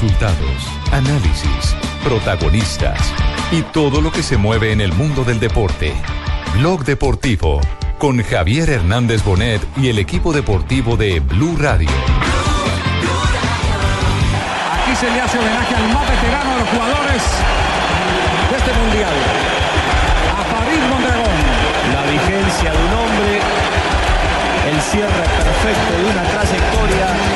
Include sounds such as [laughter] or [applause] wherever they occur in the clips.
Resultados, análisis, protagonistas y todo lo que se mueve en el mundo del deporte. Blog Deportivo con Javier Hernández Bonet y el equipo deportivo de Blue Radio. Aquí se le hace homenaje al más veterano de los jugadores de este mundial. A Farid Mondragón. La vigencia de un hombre, el cierre perfecto de una trayectoria,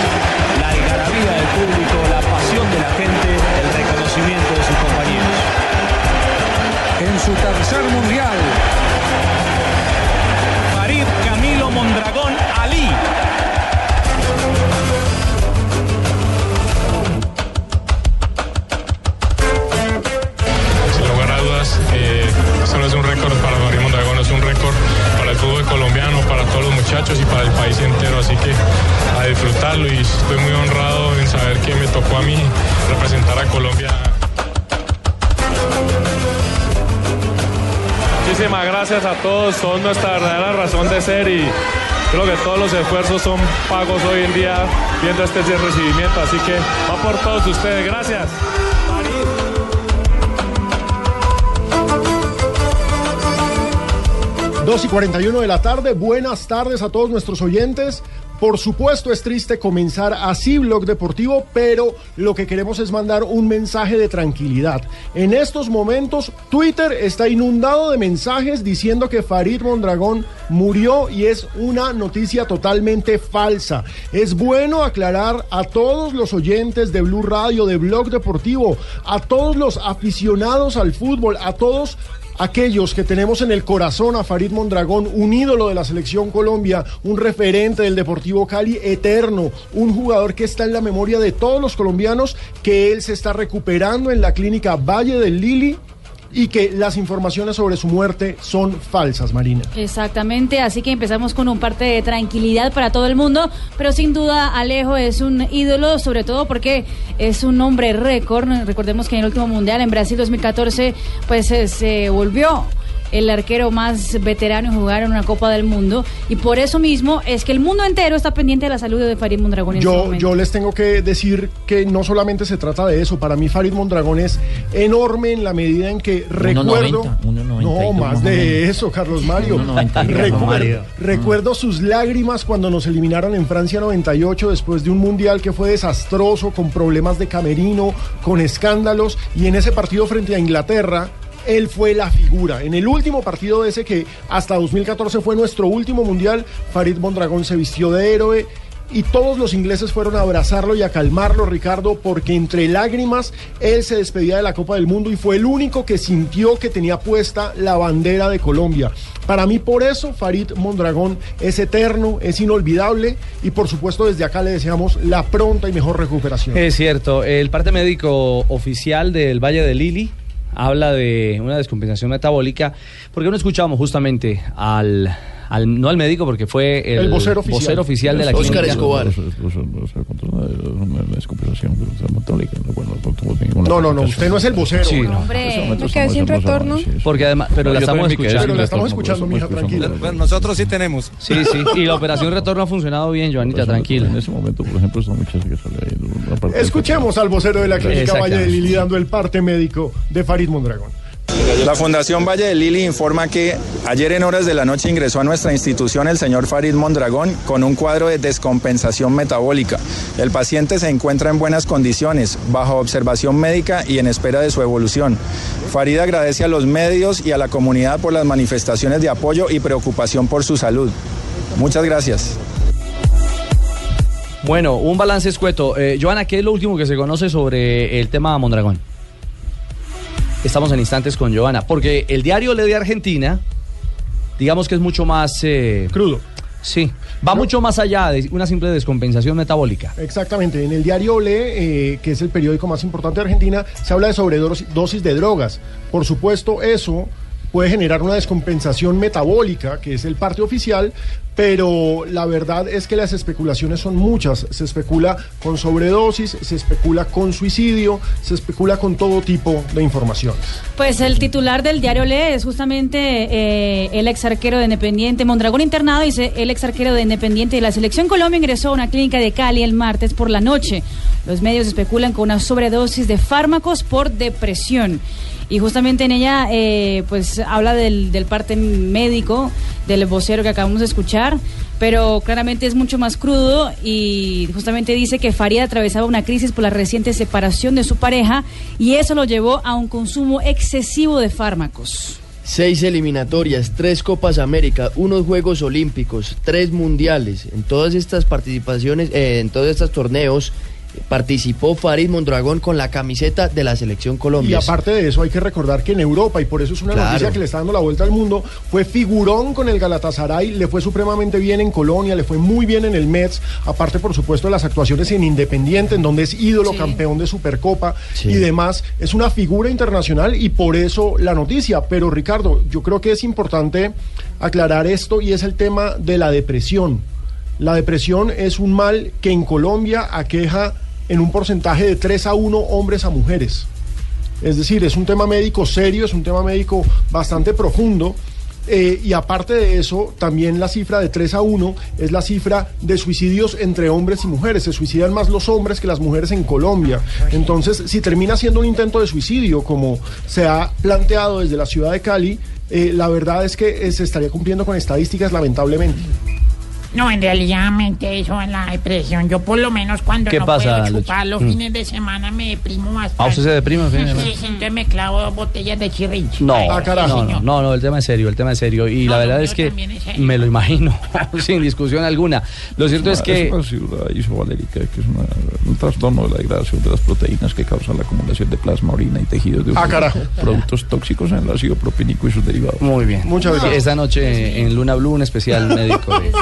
su tercer mundial. Farid Camilo Mondragón Ali. Sin lugar a dudas, eh, solo es un récord para Farid Mondragón, es un récord para el fútbol colombiano, para todos los muchachos y para el país entero. Así que a disfrutarlo y estoy muy honrado en saber que me tocó a mí representar a Colombia. Muchísimas gracias a todos, son nuestra verdadera razón de ser y creo que todos los esfuerzos son pagos hoy en día viendo este recibimiento, así que va por todos ustedes, gracias. 2 y 41 de la tarde, buenas tardes a todos nuestros oyentes. Por supuesto es triste comenzar así Blog Deportivo, pero lo que queremos es mandar un mensaje de tranquilidad. En estos momentos Twitter está inundado de mensajes diciendo que Farid Mondragón murió y es una noticia totalmente falsa. Es bueno aclarar a todos los oyentes de Blue Radio, de Blog Deportivo, a todos los aficionados al fútbol, a todos aquellos que tenemos en el corazón a Farid Mondragón, un ídolo de la selección Colombia, un referente del Deportivo Cali eterno, un jugador que está en la memoria de todos los colombianos, que él se está recuperando en la clínica Valle del Lili y que las informaciones sobre su muerte son falsas, Marina. Exactamente, así que empezamos con un parte de tranquilidad para todo el mundo, pero sin duda Alejo es un ídolo, sobre todo porque es un hombre récord. Recordemos que en el último mundial en Brasil 2014, pues eh, se volvió el arquero más veterano en jugar en una Copa del Mundo y por eso mismo es que el mundo entero está pendiente de la salud de Farid Mondragón. En este Yo, les tengo que decir que no solamente se trata de eso, para mí Farid Mondragón es enorme en la medida en que recuerdo... 1.90, 1.92 no, más de eso, Carlos Mario. 1.90, Carlos Recuerdo, Mario. recuerdo sus lágrimas cuando nos eliminaron en Francia 98 después de un mundial que fue desastroso, con problemas de camerino, con escándalos, y en ese partido frente a Inglaterra, él fue la figura. En el último partido de ese que hasta 2014 fue nuestro último mundial, Farid Mondragón se vistió de héroe y todos los ingleses fueron a abrazarlo y a calmarlo, Ricardo, porque entre lágrimas él se despedía de la Copa del Mundo y fue el único que sintió que tenía puesta la bandera de Colombia. Para mí por eso Farid Mondragón es eterno, es inolvidable y por supuesto desde acá le deseamos la pronta y mejor recuperación. Es cierto, el parte médico oficial del Valle de Lili habla de una descompensación metabólica, porque no escuchamos justamente al, al- no al médico, porque fue el, El vocero oficial. oficial de la Oscar clínica. Escobar. No, no, no, usted no es el vocero. Sí, no. Hombre, Me quedé sin retorno. Porque además, pero la estamos escuchando. Pero la estamos escuchando, mija, tranquila. Bueno, nosotros sí tenemos. Sí, sí. Y la operación [laughs] retorno ha funcionado bien, Joanita, tranquila. En ese momento, por ejemplo, esta muchacha que sale ahí. Escuchemos al vocero de la clínica Valle de Exactamente. Lili dando el parte médico de Farid Mondragón. La Fundación Valle de Lili informa que ayer en horas de la noche ingresó a nuestra institución el señor Farid Mondragón con un cuadro de descompensación metabólica. El paciente se encuentra en buenas condiciones, bajo observación médica y en espera de su evolución. Farid agradece a los medios y a la comunidad por las manifestaciones de apoyo y preocupación por su salud. Muchas gracias. Bueno, un balance escueto. Eh, Joana, ¿qué es lo último que se conoce sobre el tema Mondragón? Estamos en instantes con Joana, porque el diario Le de Argentina, digamos que es mucho más... eh, Crudo. sí, va mucho más allá de una simple descompensación metabólica. Exactamente, en el diario Ole, eh, que es el periódico más importante de Argentina, se habla de sobredosis de drogas. Por supuesto, eso puede generar una descompensación metabólica, que es el parte oficial, pero la verdad es que las especulaciones son muchas. Se especula con sobredosis, se especula con suicidio, se especula con todo tipo de informaciones. Pues el titular del diario Le es justamente eh, el ex arquero de Independiente, Mondragón internado, dice el ex arquero de Independiente de la Selección Colombia ingresó a una clínica de Cali el martes por la noche. Los medios especulan con una sobredosis de fármacos por depresión. Y justamente en ella, eh, pues habla del, parte médico, del vocero que acabamos de escuchar, pero claramente es mucho más crudo y justamente dice que Farid atravesaba una crisis por la reciente separación de su pareja y eso lo llevó a un consumo excesivo de fármacos. Seis eliminatorias, tres Copas América, unos Juegos Olímpicos, tres Mundiales. En todas estas participaciones, eh, en todos estos torneos, participó Farid Mondragón con la camiseta de la selección Y Colombia. aparte de eso, hay que recordar que en Europa, y por eso es una Claro. noticia que le está dando la vuelta al mundo, fue figurón con el Galatasaray, le fue supremamente bien en Colonia, le fue muy bien en el Mets, aparte, por supuesto, de las actuaciones en Independiente, en donde es ídolo, campeón de Supercopa Sí. y demás. Es una figura internacional y por eso la noticia. Pero, Ricardo, yo creo que es importante aclarar esto y es el tema de la depresión. La depresión es un mal que en Colombia aqueja en un porcentaje de 3 a 1 hombres a mujeres. Es decir, es un tema médico serio, es un tema médico bastante profundo. eh, y aparte de eso, también la cifra de 3 a 1 es la cifra de suicidios entre hombres y mujeres. Se suicidan más los hombres que las mujeres en Colombia. Entonces, si termina siendo un intento de suicidio, como se ha planteado desde la ciudad de Cali, eh, la verdad es que eh, se estaría cumpliendo con estadísticas, lamentablemente. No, en realidad mente eso en la depresión. Yo por lo menos cuando ¿Qué no pasa, puedo Lucho? chupar los Mm. fines de semana me deprimo bastante. Ah, ¿usted se deprime los fines de Sí, semana? entonces me clavo dos botellas de chirrinchi. No, Ay, no, no, no, no, el tema es serio, el tema es serio. Y la verdad es que me lo imagino, [laughs] sin discusión alguna. Lo cierto es que... una ciudad isovalérica, que es una- un trastorno de la degradación de las proteínas que causa la acumulación de plasma, orina y tejidos de Ah, carajo. productos tóxicos en el ácido propínico y sus derivados. Muy bien. Muchas gracias. Esta noche en Luna Blue, un especial médico. de-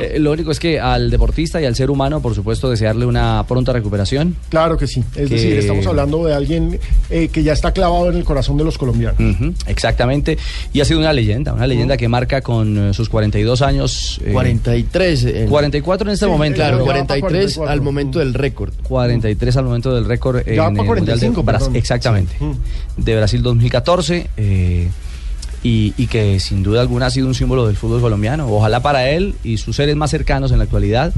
Eh, lo único es que al deportista y al ser humano, por supuesto, desearle una pronta recuperación. Claro que sí. Es Que- decir, estamos hablando de alguien eh, que ya está clavado en el corazón de los colombianos. Exactamente. Y ha sido una leyenda, una leyenda que marca con eh, sus 42 años. eh, 43. en- 44 en este Sí, momento. Claro, ¿no? 43 al momento del récord. 43 al momento del récord Ya en el Mundial de 45, Brasil. Exactamente. De Brasil 2014. eh, y, y que sin duda alguna ha sido un símbolo del fútbol colombiano. Ojalá para él y sus seres más cercanos en la actualidad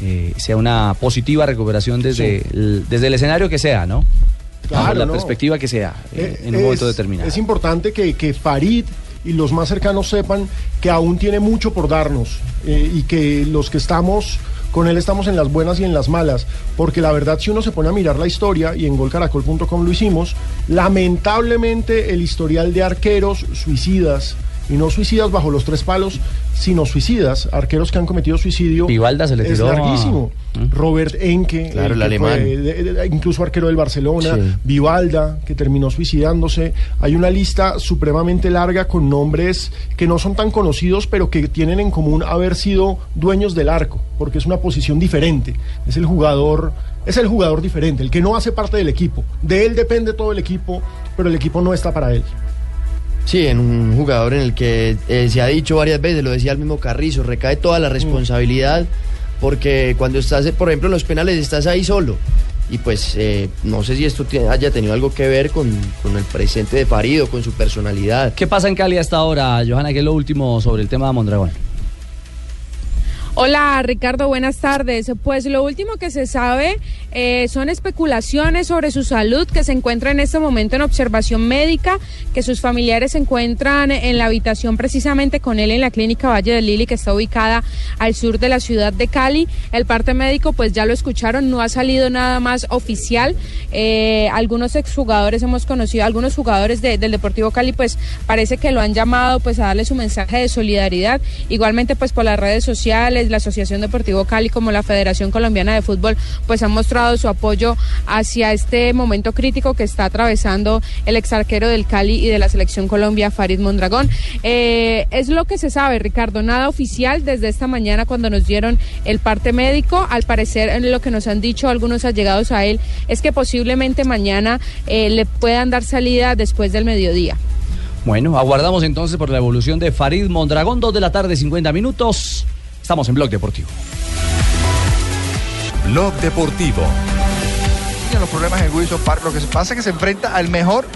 eh, sea una positiva recuperación desde, Sí. el, desde el escenario que sea, ¿no? Claro, la no. perspectiva que sea, eh, Eh, en un momento es- determinado. Es importante que, que Farid y los más cercanos sepan que aún tiene mucho por darnos eh, y que los que estamos con él estamos en las buenas y en las malas, porque la verdad si uno se pone a mirar la historia y en golcaracol.com lo hicimos, lamentablemente el historial de arqueros suicidas y no suicidas bajo los tres palos, sino suicidas, arqueros que han cometido suicidio. Vivalda se le es tiró a- larguísimo. Robert Enke, Claro, el que alemán. fue de- de- incluso arquero del Barcelona, Sí. Vivalda, que terminó suicidándose. Hay una lista supremamente larga con nombres que no son tan conocidos, pero que tienen en común haber sido dueños del arco, porque es una posición diferente. Es el jugador, es el jugador diferente, el que no hace parte del equipo. De él depende todo el equipo, pero el equipo no está para él. Sí, en un jugador en el que eh, se ha dicho varias veces, lo decía el mismo Carrizo, recae toda la responsabilidad porque cuando estás, por ejemplo, en los penales estás ahí solo. Y pues eh, no sé si esto tiene- haya tenido algo que ver con, con el presente de Farido, con su personalidad. ¿Qué pasa en Cali hasta ahora, Johanna? ¿Qué es lo último sobre el tema de Mondragón? Hola Ricardo, buenas tardes. Pues lo último que se sabe eh, son especulaciones sobre su salud, que se encuentra en este momento en observación médica, que sus familiares se encuentran en la habitación precisamente con él en la clínica Valle del Lili, que está ubicada al sur de la ciudad de Cali. El parte médico, pues ya lo escucharon, no ha salido nada más oficial. Eh, algunos exjugadores hemos conocido, algunos jugadores de- del Deportivo Cali, pues parece que lo han llamado pues a darle su mensaje de solidaridad. Igualmente, pues por las redes sociales, la Asociación Deportivo Cali como la Federación Colombiana de Fútbol, pues han mostrado su apoyo hacia este momento crítico que está atravesando el exarquero del Cali y de la Selección Colombia, Farid Mondragón. Eh, es lo que se sabe, Ricardo, nada oficial desde esta mañana cuando nos dieron el parte médico. Al parecer, en lo que nos han dicho algunos allegados a él es que posiblemente mañana eh, le puedan dar salida después del mediodía. Bueno, aguardamos entonces por la evolución de Farid Mondragón, 2 de la tarde, 50 minutos. Estamos en Blog Deportivo. Blog Deportivo. Los problemas en Wilson Park. Lo que pasa es que se enfrenta al mejor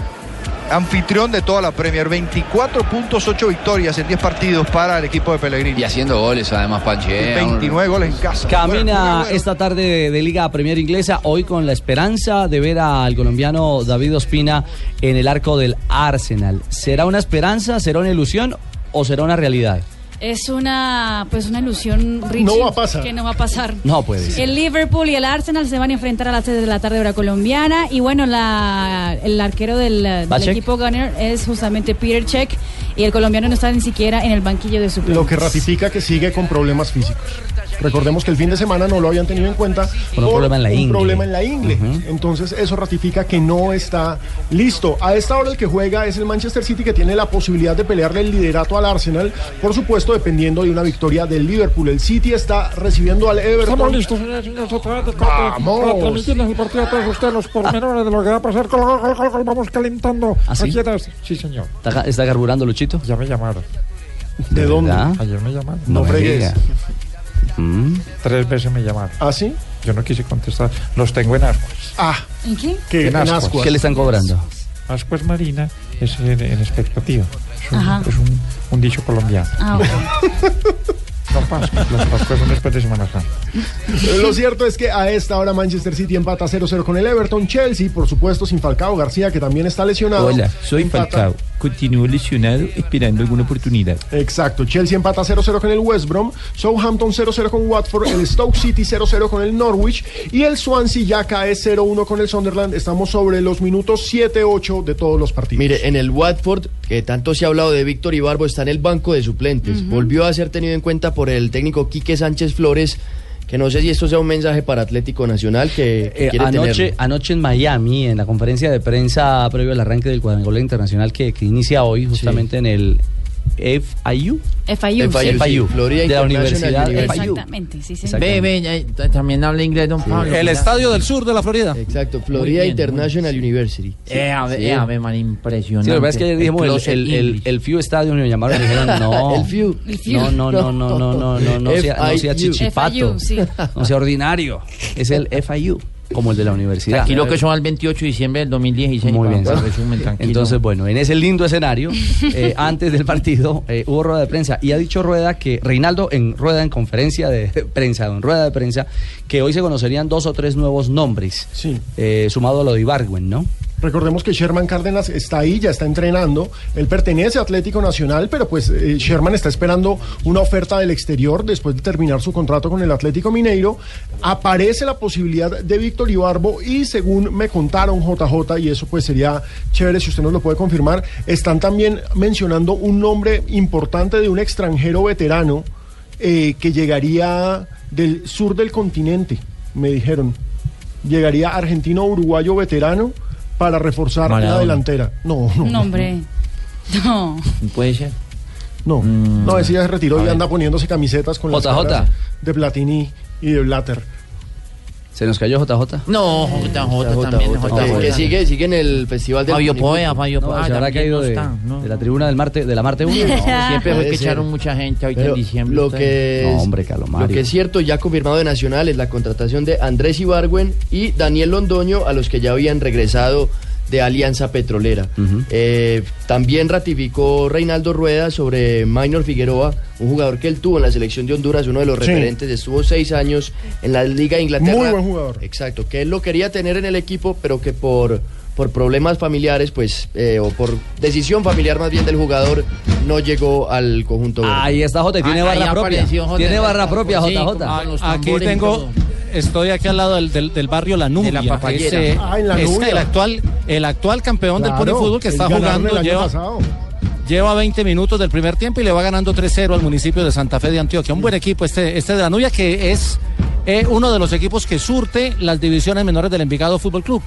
anfitrión de toda la Premier. 24 puntos, 8 victorias en 10 partidos para el equipo de Pellegrini. Y haciendo goles además, Panchi. ¿eh? 29 goles en casa. Camina esta tarde de, de Liga Premier Inglesa, hoy con la esperanza de ver al colombiano David Ospina en el arco del Arsenal. ¿Será una esperanza, será una ilusión o será una realidad? Es una pues una ilusión Richie, No va a pasar. que no va a pasar. No puede ser. El Liverpool y el Arsenal se van a enfrentar a las 6 de la tarde hora colombiana y bueno, la, el arquero del, del equipo Gunner es justamente Peter Check y el colombiano no está ni siquiera en el banquillo de suplentes. Lo que ratifica que sigue con problemas físicos. Recordemos que el fin de semana no lo habían tenido en cuenta Por un problema en la un ingle. problema en la ingle. Entonces eso ratifica que no está listo. A esta hora el que juega es el Manchester City que tiene la posibilidad de pelearle el liderato al Arsenal, por supuesto dependiendo de una victoria del Liverpool. El City está recibiendo al Everton. Estamos listos, señores, señores, otra vez de corte Vamos. para transmitirles el partido a todos ustedes, los pormenores de lo que va a pasar. Vamos calentando. ¿Ah, sí? Aquí atrás. Sí, señor. ¿Está, está carburando Luchito? Ya me llamaron. ¿De dónde? verdad? Ayer me llamaron. No fregues. diga. Mm. Tres veces me llamaron. ¿Ah, sí? Yo no quise contestar. Los tengo en Ascuas. Ah, ¿En qué? que En Ascuas. ¿Qué le están cobrando? Ascuas Marina es en, en expectativa. Es un, Ajá. es un, un dicho colombiano. Ah, ok. [laughs] No Pascuas, las Pascuas son después de Semana Santa. Lo cierto es que a esta hora Manchester City empata 0-0 con el Everton. Chelsea, por supuesto, sin Falcao García, que también está lesionado. Hola, soy empata- Falcao. Continúo lesionado esperando alguna oportunidad. Exacto, Chelsea empata 0-0 con el West Brom, Southampton 0-0 con Watford, el Stoke City 0-0 con el Norwich y el Swansea ya cae 0-1 con el Sunderland. Estamos sobre los minutos 7-8 de todos los partidos. Mire, en el Watford, que tanto se ha hablado de Víctor Ibarbo, está en el banco de suplentes. Volvió a ser tenido en cuenta por el técnico Quique Sánchez Flores, que no sé si esto sea un mensaje para Atlético Nacional que, que Eh, quiere anoche, tenerlo. anoche en Miami, en la conferencia de prensa previo al arranque del cuadrangular internacional que, que inicia hoy, justamente en el FIU. FIU, sí. FIU, Florida de la International Universidad. Exactamente, sí, sí. Ve, eh, también habla inglés, don Pablo. El estadio del sur de la Florida. Exacto, Florida bien, International University. Eh, a ver, Sí. eh, a ver, man, impresionante. Sí, lo que pasa es que ayer dijimos el, el, el, English. el FIU Stadium y me llamaron y me dijeron no. El FIU. El FIU. No, no, no, no, no, no, no, no, sea, no sea FIU. chichipato. FIU, sí. No sea ordinario. Es el FIU, como el de la universidad. Tranquilo que son al 28 de diciembre del 2016. Muy bien. resumen, tranquilo. Entonces, bueno, en ese lindo escenario, [laughs] eh, antes del partido, eh, hubo rueda de prensa y ha dicho Rueda que Reinaldo en rueda, en conferencia de [laughs] prensa, en rueda de prensa, que hoy se conocerían dos o tres nuevos nombres, Sí. eh, sumado a lo de Ibargüen, ¿no? Recordemos que Sherman Cárdenas está ahí, ya está entrenando. Él pertenece a Atlético Nacional, pero pues eh, Sherman está esperando una oferta del exterior después de terminar su contrato con el Atlético Mineiro. Aparece la posibilidad de Víctor Ibarbo y según me contaron JJ, y eso pues sería chévere si usted nos lo puede confirmar, están también mencionando un nombre importante de un extranjero veterano eh, que llegaría del sur del continente, me dijeron. Llegaría argentino-uruguayo veterano para reforzar la Maradona. delantera. No, no. No, hombre. No. Puede ser. No, no, ese ya se retiró a y ver. anda poniéndose camisetas con las JJ. caras de Platini y de Blatter. ¿Se nos cayó JJ? No, JJ JJ, también. que- JJ. que sigue, sigue en el festival del Fabio. Poea, Fabio No, Poea. se habrá caído no de, está, ¿no? de la tribuna del Marte, de la Marte 1. [laughs] No, siempre fue que echaron mucha gente ahorita en diciembre. lo que, No, es, hombre, Calomario. lo que es cierto, ya confirmado de Nacional, es la contratación de Andrés Ibargüen y Daniel Londoño, a los que ya habían regresado de Alianza Petrolera. Eh, también ratificó Reinaldo Rueda sobre Minor Figueroa, un jugador que él tuvo en la selección de Honduras, uno de los Sí. referentes, estuvo seis años en la Liga de Inglaterra. Muy buen jugador. Exacto, que él lo quería tener en el equipo, pero que por, por problemas familiares, pues, eh, o por decisión familiar más bien del jugador, no llegó al conjunto verde. Ahí está J, tiene Ah, ahí barra propia. J. Tiene barra propia Sí, JJ. Aquí tengo, estoy aquí al lado del, del- del barrio La Nubia. De la papayera. Es, eh, Ah, en La es Nubia. el actual, el actual campeón del Claro, Pony Fútbol que está jugando. el año Lleva, pasado. lleva 20 minutos del primer tiempo y le va ganando 3-0 al municipio de Santa Fe de Antioquia. Un buen equipo este, este de La Nubia que es eh, uno de los equipos que surte las divisiones menores del Envigado Fútbol Club.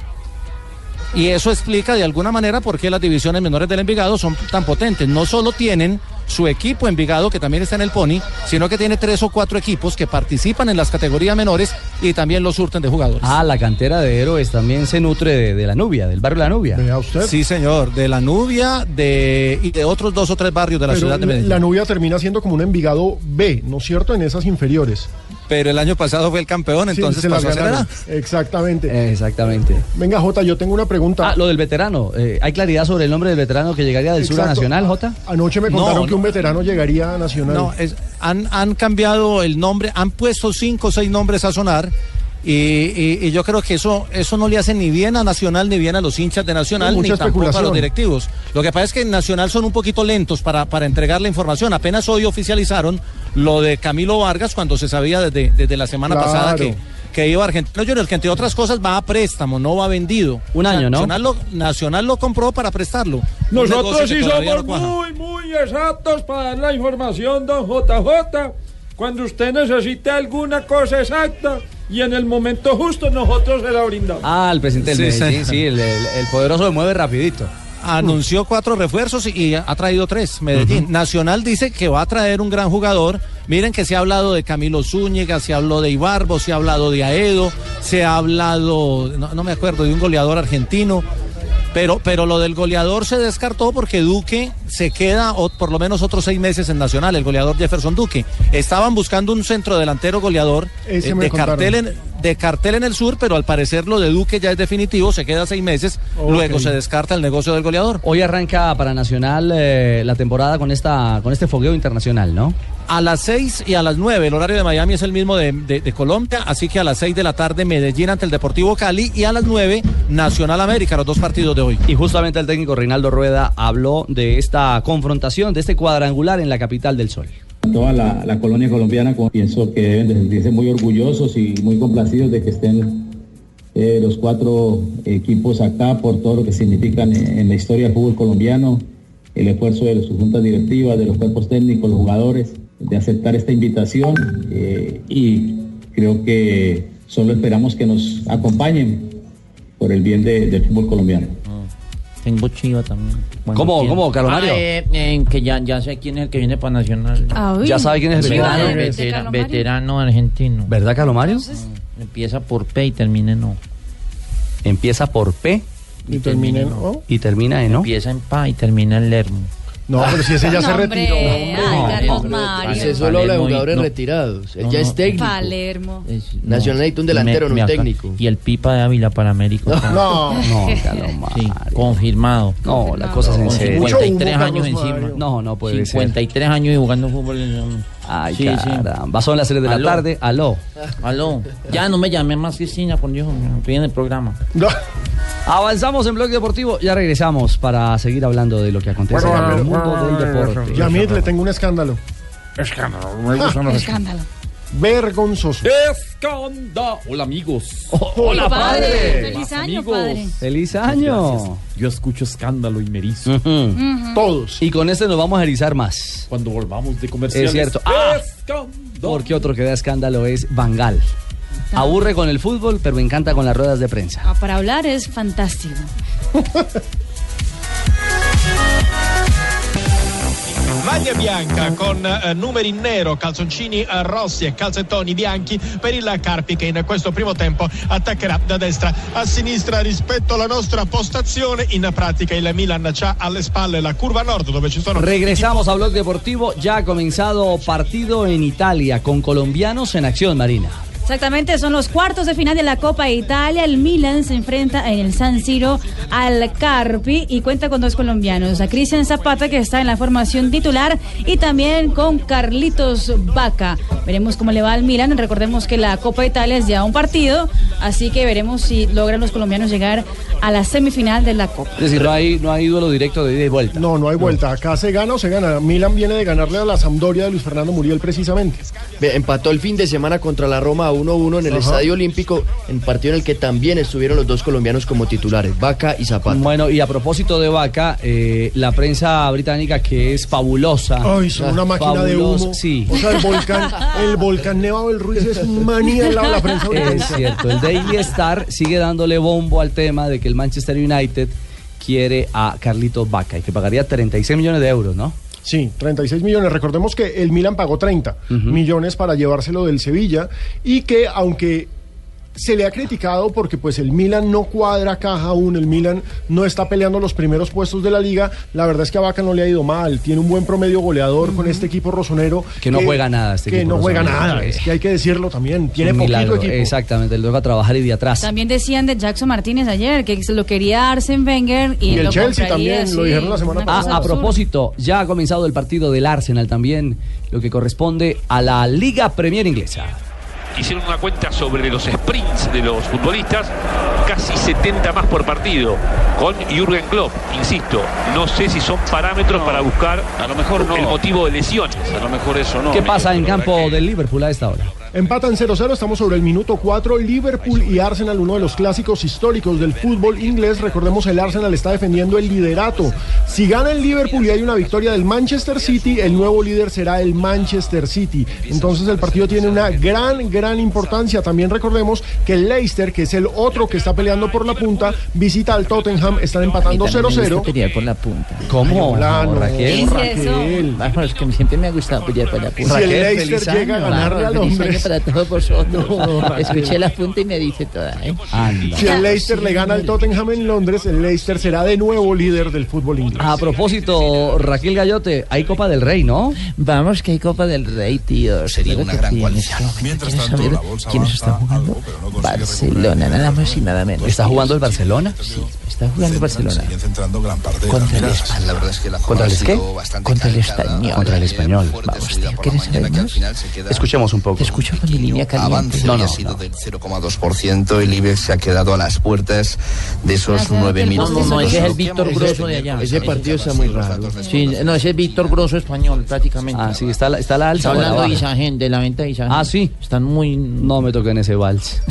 Y eso explica de alguna manera por qué las divisiones menores del Envigado son tan potentes. No solo tienen su equipo Envigado, que también está en el Pony, sino que tiene tres o cuatro equipos que participan en las categorías menores y también los surten de jugadores. Ah, la cantera de héroes también se nutre de, de la Nubia, del barrio La Nubia. Vea usted. Sí, señor, de la Nubia de, y de otros dos o tres barrios de la Pero ciudad de la- Medellín. la nubia termina siendo como un Envigado B, ¿no es cierto? En esas inferiores. Pero el año pasado fue el campeón, Sí, entonces se pasó a. Exactamente. Exactamente. Venga, Jota, yo tengo una pregunta. Ah, lo del veterano. Eh, ¿Hay claridad sobre el nombre del veterano que llegaría del sur a. Nacional, Jota? Anoche me contaron no. que un veterano llegaría a Nacional. No, es- han, han cambiado el nombre, han puesto cinco o seis nombres a sonar. Y, y- y yo creo que eso, eso no le hace ni bien a Nacional ni bien a los hinchas de Nacional ni tampoco a los directivos. Lo que pasa es que en Nacional son un poquito lentos para, para entregar la información. Apenas hoy oficializaron lo de Camilo Vargas cuando se sabía desde, desde la semana Claro. pasada que, que iba a Argentino Juniors, que entre otras cosas va a préstamo, no va vendido. Un año, ¿no? Nacional lo, Nacional lo compró para prestarlo. Nosotros sí somos no muy, muy exactos para dar la información, don JJ. Cuando usted necesite alguna cosa exacta y en el momento justo, nosotros se la brindamos. Ah, el presidente del Sí, Medellín, sí. sí, el, el- el poderoso se mueve rapidito. anunció cuatro refuerzos y ha traído tres. Medellín. Nacional dice que va a traer un gran jugador. Miren que se ha hablado de Camilo Zúñiga, se ha hablado de Ibarbo, se ha hablado de Aedo, se ha hablado, no, no me acuerdo, de un goleador argentino. Pero, pero lo del goleador se descartó porque Duque se queda o por lo menos otros seis meses en Nacional, el goleador Jefferson Duque. Estaban buscando un centro delantero goleador eh, de, contaron. cartel en, de cartel en el sur, pero al parecer lo de Duque ya es definitivo, se queda seis meses, luego se descarta el negocio del goleador. Hoy arranca para Nacional eh, la temporada con esta con este fogueo internacional, ¿no? A las 6 y a las 9, el horario de Miami es el mismo de, de- de Colombia, así que a las 6 de la tarde Medellín ante el Deportivo Cali y a las 9 Nacional América, los dos partidos de hoy. Y justamente el técnico Reinaldo Rueda habló de esta confrontación, de este cuadrangular en la capital del Sol. Toda la, colonia colombiana, pienso que deben de sentirse muy orgullosos y muy complacidos de que estén eh, los cuatro equipos acá por todo lo que significan en, la historia del fútbol colombiano, el esfuerzo de sus juntas directivas, de los cuerpos técnicos, los jugadores, de aceptar esta invitación eh, y creo que solo esperamos que nos acompañen por el bien de- del fútbol colombiano. Tengo chiva también. Cuando ¿Cómo, quiera. cómo, Carlos Mario? Ah, eh, eh, que ya, ya sé quién es el que viene para Nacional. Ah, uy. ¿Ya sabe quién es el veterano, veterano? vetera- Carlos Mario. veterano argentino. ¿Verdad, Carlos Mario? Empieza por P y termina en O. Empieza por P Y termina en O. y termina en O. Empieza en Pa y termina en Lermo. No, pero si ese ya se hombre, retiró. ay, Carlos Ese Mario. solo habla de jugadores no. retirados. Él No, ya no. es técnico. Palermo. Es- Nacional necesita un delantero, no un técnico. Y el Pipa de Ávila para América. No. No, Carlos Mario. Sí, confirmado. No, la cosa es en Con serio. 53 Mucho humo, años Carlos encima. Mario. No, no puede ser. 53 años y jugando fútbol. en- Ay, Sí, sí. caramba. Son las 3 de la Aló. tarde. Aló. Aló. Ya no me llamé más Cristina, por Dios. Estoy en el programa. No. Avanzamos en Blog Deportivo. Ya regresamos para seguir hablando de lo que acontece en mundo le tengo un escándalo. Escándalo, me gustan los Escándalo. Vergonzoso. Escándalo. Hola, amigos. Hola, padre. Feliz año, amigos. padre. ¡Feliz año! Yo escucho escándalo y me erizo. Todos. Y con este nos vamos a erizar más. Cuando volvamos de comerciales. Es cierto. Ah. Escándalo. Porque otro que da escándalo es Bangal. Aburre con el fútbol, pero encanta con las ruedas de prensa. Ah, para hablar es fantástico. [laughs] Maglia bianca con eh, numeri in nero, calzoncini eh, rossi e calzettoni bianchi per il Carpi che in questo primo tempo attaccherà da destra a sinistra rispetto alla nostra postazione. In pratica il Milan c'ha alle spalle la curva nord dove ci sono Regresamos a Blog Deportivo. Ya ha comenzado partido en Italia con colombianos en acción, Marina. Exactamente, son los cuartos de final de la Copa Italia. El Milan se enfrenta en el San Siro al Carpi y cuenta con dos colombianos, a Cristian Zapata que está en la formación titular y también con Carlitos Vaca. Veremos cómo le va al Milan. Recordemos que la Copa Italia es ya un partido, así que veremos si logran los colombianos llegar a la semifinal de la Copa. Es decir, no hay, no hay duelo directo de ida y vuelta. No, no hay vuelta. Acá se gana o se gana. Milan viene de ganarle a la Sampdoria de Luis Fernando Muriel precisamente. Empató el fin de semana contra la Roma 1-1 en el Ajá. Estadio Olímpico, en partido en el que también estuvieron los dos colombianos como titulares, Vaca y Zapata. Bueno, y a propósito de Vaca, eh, la prensa británica que es fabulosa. Ay, son una máquina de humo. Sí. O sea, el volcán, el volcán Nevado del Ruiz es manía la, la prensa Es cierto, el Daily Star sigue dándole bombo al tema de que el Manchester United quiere a Carlitos Vaca y que pagaría 36 millones de euros, ¿no? Sí, 36 millones. Recordemos que el Milan pagó 30 millones para llevárselo del Sevilla y que aunque se le ha criticado porque pues el Milan no cuadra caja aún, el Milan no está peleando los primeros puestos de la liga. La verdad es que a Vaca no le ha ido mal, tiene un buen promedio goleador con este equipo rosonero. Que no juega nada este Que equipo no juega rosonero. nada, es que hay que decirlo también, tiene Un poquito milagro, equipo. Exactamente, luego a trabajar y de atrás. También decían de Jackson Martínez ayer que se lo quería Arsen Wenger y, Y el lo Chelsea compraría, también, lo dijeron la semana Una Ah, a propósito, ya ha comenzado el partido del Arsenal también, lo que corresponde a la Liga Premier Inglesa. Hicieron una cuenta sobre los sprints de los futbolistas, casi 70 más por partido, con Jürgen Klopp. Insisto, no sé si son parámetros para buscar a lo mejor el motivo de lesiones. A lo mejor eso no. ¿Qué pasa en campo del Liverpool a esta hora? Empatan 0-0, estamos sobre el minuto 4. Liverpool y Arsenal, uno de los clásicos históricos del fútbol inglés. Recordemos, el Arsenal está defendiendo el liderato. Si gana el Liverpool y hay una victoria del Manchester City, el nuevo líder será el Manchester City. Entonces el partido tiene una gran, gran importancia. También recordemos que el Leicester, que es el otro que está peleando por la punta, visita al Tottenham, están empatando 0-0. pelear por la punta. ¿Cómo, Hola, no, Raquel? Raquel. Vamos, es que siempre me ha gustado pelear por la punta. Si el Leicester llega a ganarle al hombre. Para todos [laughs] vosotros. No. Escuché la punta y me dice toda, ¿eh? Si el Leicester le gana al Tottenham en Londres, el Leicester será de nuevo líder del fútbol inglés. A propósito, Raquel Gallote, hay Copa del Rey, ¿no? Vamos, que hay Copa del Rey, tío. Sería una gran coalición. Mientras tanto, la bolsa ¿Quiénes están jugando? Barcelona, nada más y nada menos. ¿Está jugando el Barcelona? Sí, está jugando el Barcelona. centrando gran parte Contra el miradas. Español. La verdad es que la ¿Contra el qué? Contra el español. Contra el español. Vamos, tío, ¿quieres saber más? Escuchemos un poco. Te escucho con mi línea caliente. Avance No, no, ha sido del 0,2%. El IBEX se ha quedado a las puertas de esos No, 9.000. no, no, ese es el Víctor Grosso de allá. Ese partido está muy raro. Sí, no, ese es Víctor Grosso español, prácticamente. Ah, sí, está la, está la alza. Está hablando de? Isagen, de la venta de Isagen. Ah, sí. Están muy... No me toquen ese vals. [laughs]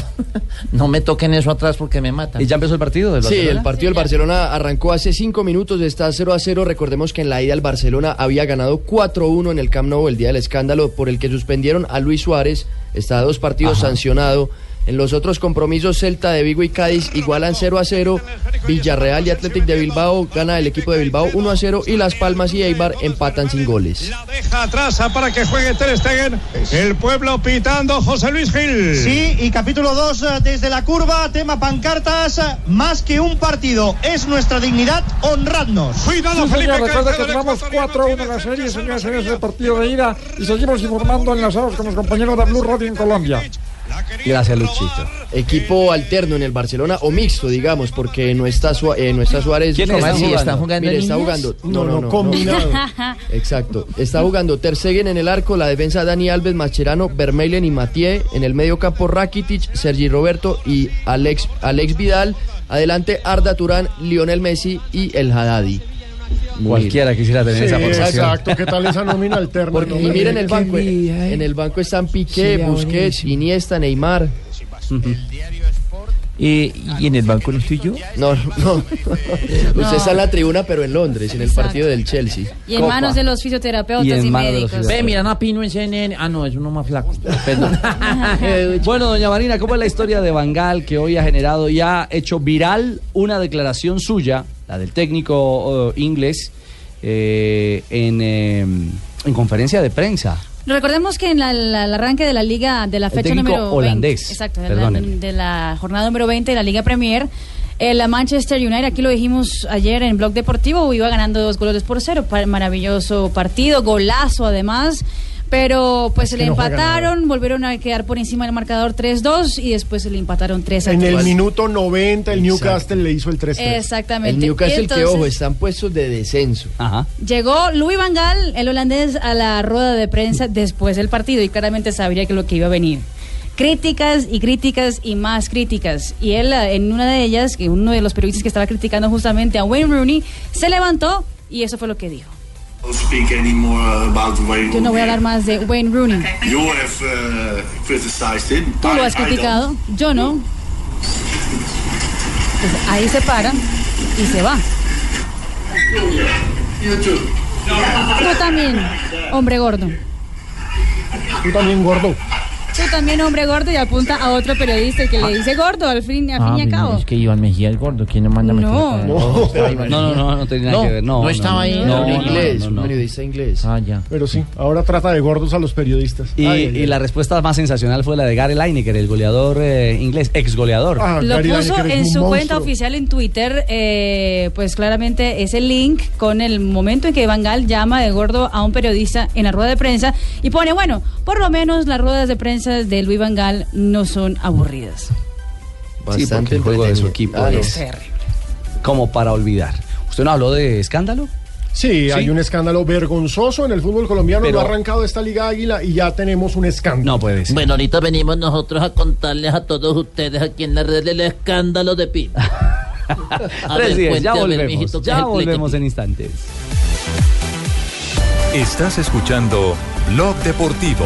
No me toquen eso atrás porque me matan. ¿Y ya empezó el partido del Sí, Barcelona? el partido del Barcelona arrancó hace cinco minutos, está 0 a 0. Recordemos que en la ida el Barcelona había ganado 4-1 en el Camp Nou el día del escándalo por el que suspendieron a Luis Suárez. Está a dos partidos sancionado. En los otros compromisos, Celta de Vigo y Cádiz igualan 0 a 0. Villarreal y Athletic de Bilbao gana el equipo de Bilbao 1 a 0. Y Las Palmas y Eibar empatan sin goles. Deja atrás a para que juegue Ter Stegen. El pueblo pitando José Luis Gil. Sí, y capítulo 2 desde la curva, tema pancartas, más que un partido, es nuestra dignidad, honradnos. Cuidado, Sí, Felipe señor, recuerda que Caicedo, tenemos 4-1 en la serie, señores, en ese partido de ida y seguimos informando enlazados con los compañeros de Blue Radio en Colombia. Gracias, Luchito. Equipo alterno en el Barcelona o mixto, digamos, porque no está, eh, no está Suárez. ¿Quiénes están jugando? ¿Están jugando Mire, está niños? jugando. No, no, combinado. [laughs] Exacto. Está jugando Ter Stegen en el arco, la defensa Dani Alves, Macherano, Vermeilen y Mathieu. En el medio campo Rakitic, Sergi Roberto y Alex, Alex Vidal. Adelante Arda Turán, Lionel Messi y el Haddadi. Cualquiera quisiera tener Sí, esa posición. exacto. ¿Qué tal esa nómina alterna? Porque, no? y miren el banco. vida, eh. En el banco están Piqué, Sí, Busquets, Iniesta, Neymar. Eh, ¿Y en el banco no estoy yo? No, [laughs] no. Usted está en la tribuna, pero en Londres, en el Exacto. partido del Chelsea. Y en manos de los fisioterapeutas Y y, en manos de los médicos. Ve, mira, a Pino en CNN. Ah, no, es uno más flaco. Perdón. [laughs] Bueno, doña Marina, ¿cómo es la historia de Bangal que hoy ha generado y ha hecho viral una declaración suya, la del técnico inglés, eh, en, eh, en conferencia de prensa? Recordemos que en la- la- el arranque de la liga de la El fecha técnico número 20, holandés, exacto, de la, de la jornada número 20 de la Liga Premier, el Manchester United, aquí lo dijimos ayer en Blog Deportivo, iba ganando dos goles por cero, maravilloso partido, golazo además. Pero pues se que le no empataron, volvieron a quedar por encima del marcador 3-2 y después se le empataron 3 En el minuto 90 el Newcastle le hizo el 3-3. Exactamente. El Newcastle, que Entonces- ojo, están puestos de descenso. Ajá. Llegó Louis Van Gaal, el holandés, a la rueda de prensa después del partido y claramente sabría que lo que iba a venir. Críticas y críticas y más críticas. Y él, en una de ellas, que uno de los periodistas que estaba criticando justamente a Wayne Rooney, se levantó y eso fue lo que dijo. Yo no voy a hablar más de Wayne Rooney. You have uh, criticized him. Tú lo has criticado, yo no. Pues ahí se para y se va. You too. Tú también, hombre gordo. Tú también, gordo. Tú también, hombre gordo, y apunta a otro periodista que le dice gordo, al fin, al fin y Ah, al cabo. Es que Iván Mejía es gordo. ¿Quién no manda a meter No. No, no, no, no tenía nada que ver. No, no estaba ahí. No, inglés, no, no, un no. periodista inglés. Ah, ya. Pero sí, ahora trata de gordos a los periodistas. Y, la respuesta más sensacional fue la de Gary Lineker, el goleador eh, inglés, ex goleador. Ah, Lo Gary puso en su cuenta oficial en Twitter, eh, pues claramente ese link con el momento en que Van Gaal llama de gordo a un periodista en la rueda de prensa y pone, bueno, por lo menos las ruedas de prensa de Luis Van Gaal no son aburridas. Sí, porque el juego de su equipo Ah, es como para olvidar. ¿Usted no habló de escándalo? Sí, hay un escándalo vergonzoso en el fútbol colombiano. Pero- No ha arrancado esta Liga Águila y ya tenemos un escándalo. No puede ser. Bueno, ahorita venimos nosotros a contarles a todos ustedes aquí en la red el escándalo de Pina. [laughs] A ver, Tres días, ya volvemos. mijito, ya volvemos en instantes. Estás escuchando Blog Deportivo.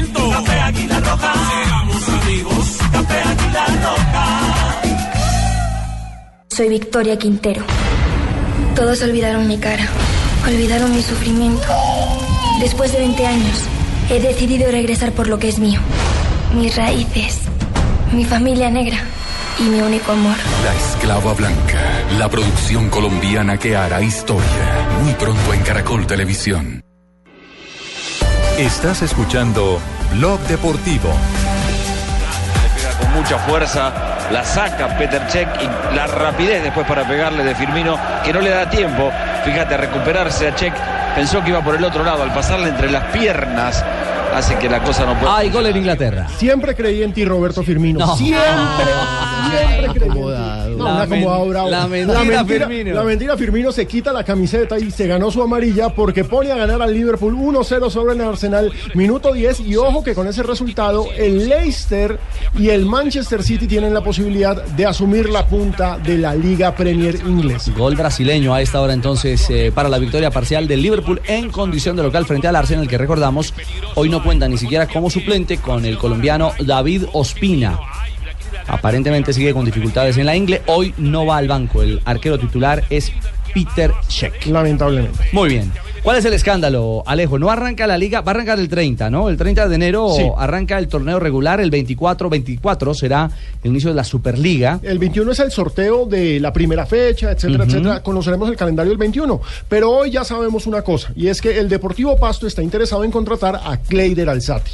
Soy Victoria Quintero. Todos olvidaron mi cara, olvidaron mi sufrimiento. Después de 20 años, he decidido regresar por lo que es mío. Mis raíces, mi familia negra y mi único amor. La Esclava Blanca, la producción colombiana que hará historia. Muy pronto en Caracol Televisión. Estás escuchando Blog Deportivo. pega con mucha fuerza, la saca Peter Cech y la rapidez después para pegarle de Firmino, que no le da tiempo, fíjate, a recuperarse a Cech, pensó que iba por el otro lado, al pasarle entre las piernas, hace que la cosa no pueda... Hay gol en Inglaterra. Siempre creí en ti, Roberto Firmino. No. Siempre, siempre creí en ti. No, La men- la mentira, Firmino. La mentira, Firmino se quita la camiseta y se ganó su amarilla porque pone a ganar al Liverpool 1-0 sobre el Arsenal, minuto 10. Y ojo que con ese resultado, el Leicester y el Manchester City tienen la posibilidad de asumir la punta de la Liga Premier inglesa. Gol brasileño a esta hora entonces eh, para la victoria parcial del Liverpool en condición de local frente al Arsenal que recordamos hoy no cuenta ni siquiera como suplente con el colombiano David Ospina. Aparentemente sigue con dificultades en la ingle. Hoy no va al banco. El arquero titular es Peter Sheck. Lamentablemente. Muy bien. ¿Cuál es el escándalo, Alejo? No arranca la liga, va a arrancar el 30, ¿no? El 30 de enero Sí. arranca el torneo regular, el 24-24 será el inicio de la Superliga. El 21 es el sorteo de la primera fecha, etcétera, etcétera. Conoceremos el calendario el 21. Pero hoy ya sabemos una cosa, y es que el Deportivo Pasto está interesado en contratar a Cleider Alzati.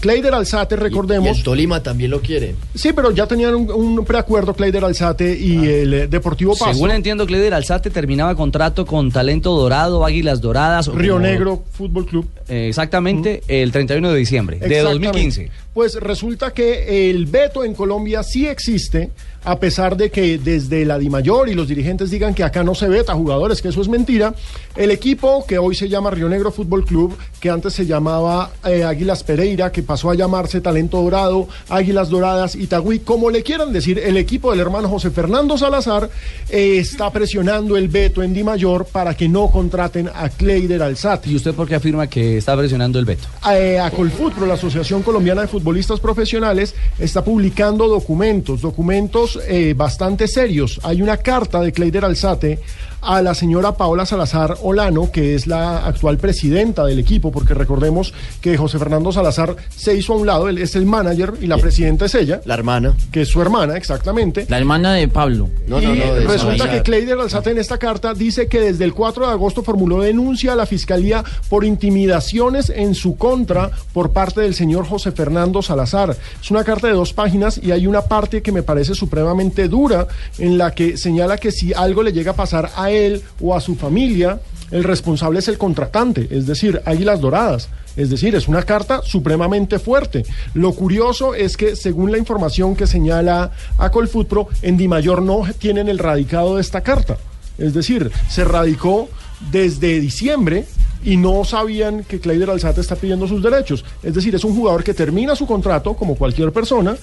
Cleider Alzate, recordemos. Y el Tolima también lo quiere. Sí, pero ya tenían un, un preacuerdo Cleider Alzate y el eh, Deportivo Pasto. Según entiendo, Cleider Alzate terminaba contrato con Talento Dorado, Águilas Doradas. o Río como- Negro Fútbol Club. Eh, exactamente, el 31 de diciembre de Exactamente. 2015. Pues resulta que el veto en Colombia sí existe, a pesar de que desde la DIMAYOR y los dirigentes digan que acá no se veta jugadores, que eso es mentira. El equipo que hoy se llama Río Negro Fútbol Club, que antes se llamaba eh, Águilas Pereira, que pasó a llamarse Talento Dorado, Águilas Doradas, Itagüí, como le quieran decir, el equipo del hermano José Fernando Salazar eh, está presionando el veto en DIMAYOR para que no contraten a Cleider Alzati. ¿Y usted por qué afirma que está presionando el veto? Eh, a Colfutro, la Asociación Colombiana de Futbolistas Profesionales, está publicando documentos, documentos eh, bastante serios. Hay una carta de Cleider Alzate a la señora Paola Salazar Olano, que es la actual presidenta del equipo, porque recordemos que José Fernando Salazar se hizo a un lado, él es el manager y la presidenta es ella. La hermana. Que es su hermana, exactamente. La hermana de Pablo. No, y no, no. de resulta que Cleider Alzate en esta carta dice que desde el 4 de agosto formuló denuncia a la fiscalía por intimidaciones en su contra por parte del señor José Fernando Salazar. Es una carta de dos páginas y hay una parte que me parece supremamente dura en la que señala que si algo le llega a pasar a él o a su familia, el responsable es el contratante, es decir, Águilas Doradas. Es decir, es una carta supremamente fuerte. Lo curioso es que, según la información que señala a Colfutro, en Dimayor no tienen el radicado de esta carta. Es decir, se radicó desde diciembre y no sabían que Cleider Alzate está pidiendo sus derechos. Es decir, es un jugador que termina su contrato, como cualquier persona,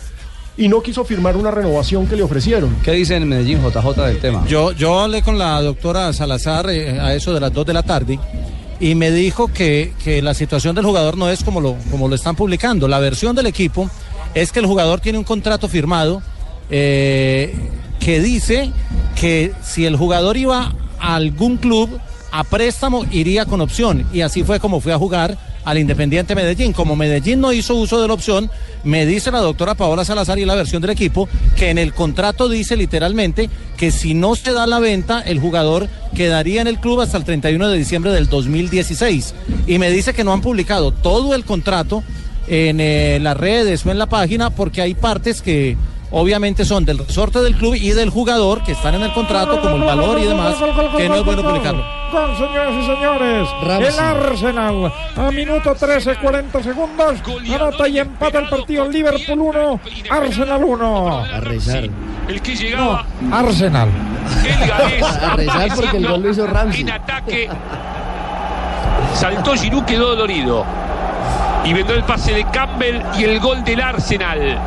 y no quiso firmar una renovación que le ofrecieron. ¿Qué dicen en Medellín JJ del tema? Yo, yo hablé con la doctora Salazar eh, a eso de las 2 de la tarde y me dijo que, que la situación del jugador no es como lo, como lo están publicando. La versión del equipo es que el jugador tiene un contrato firmado eh, que dice que si el jugador iba a algún club a préstamo iría con opción y así fue como fue a jugar al Independiente Medellín. Como Medellín no hizo uso de la opción, me dice la doctora Paola Salazar y la versión del equipo que en el contrato dice literalmente que si no se da la venta, el jugador quedaría en el club hasta el 31 de diciembre del 2016. Y me dice que no han publicado todo el contrato en eh, las redes o en la página porque hay partes que obviamente son del resorte del club y del jugador que están en el contrato como el valor y demás que no es bueno publicarlo. Gol, señoras y señores. Ramsey. El Arsenal. A minuto 13, 40 segundos. Anota y empata el partido. Liverpool 1, Arsenal 1. A rezar. El que llegaba Arsenal. [laughs] A rezar porque el gol lo hizo Ramsey. en ataque. Saltó Giroud, quedó dolorido. Y vendrá el pase de Campbell y el gol del Arsenal.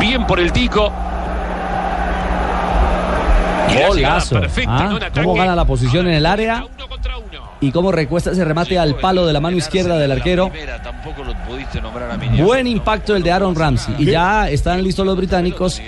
Bien por el Tico. Golazo. ¿ah? ¿Cómo gana la posición en el área? Y cómo recuesta ese remate al palo de la mano izquierda del arquero. A. Buen impacto el de Aaron Ramsey. Y ya están listos los británicos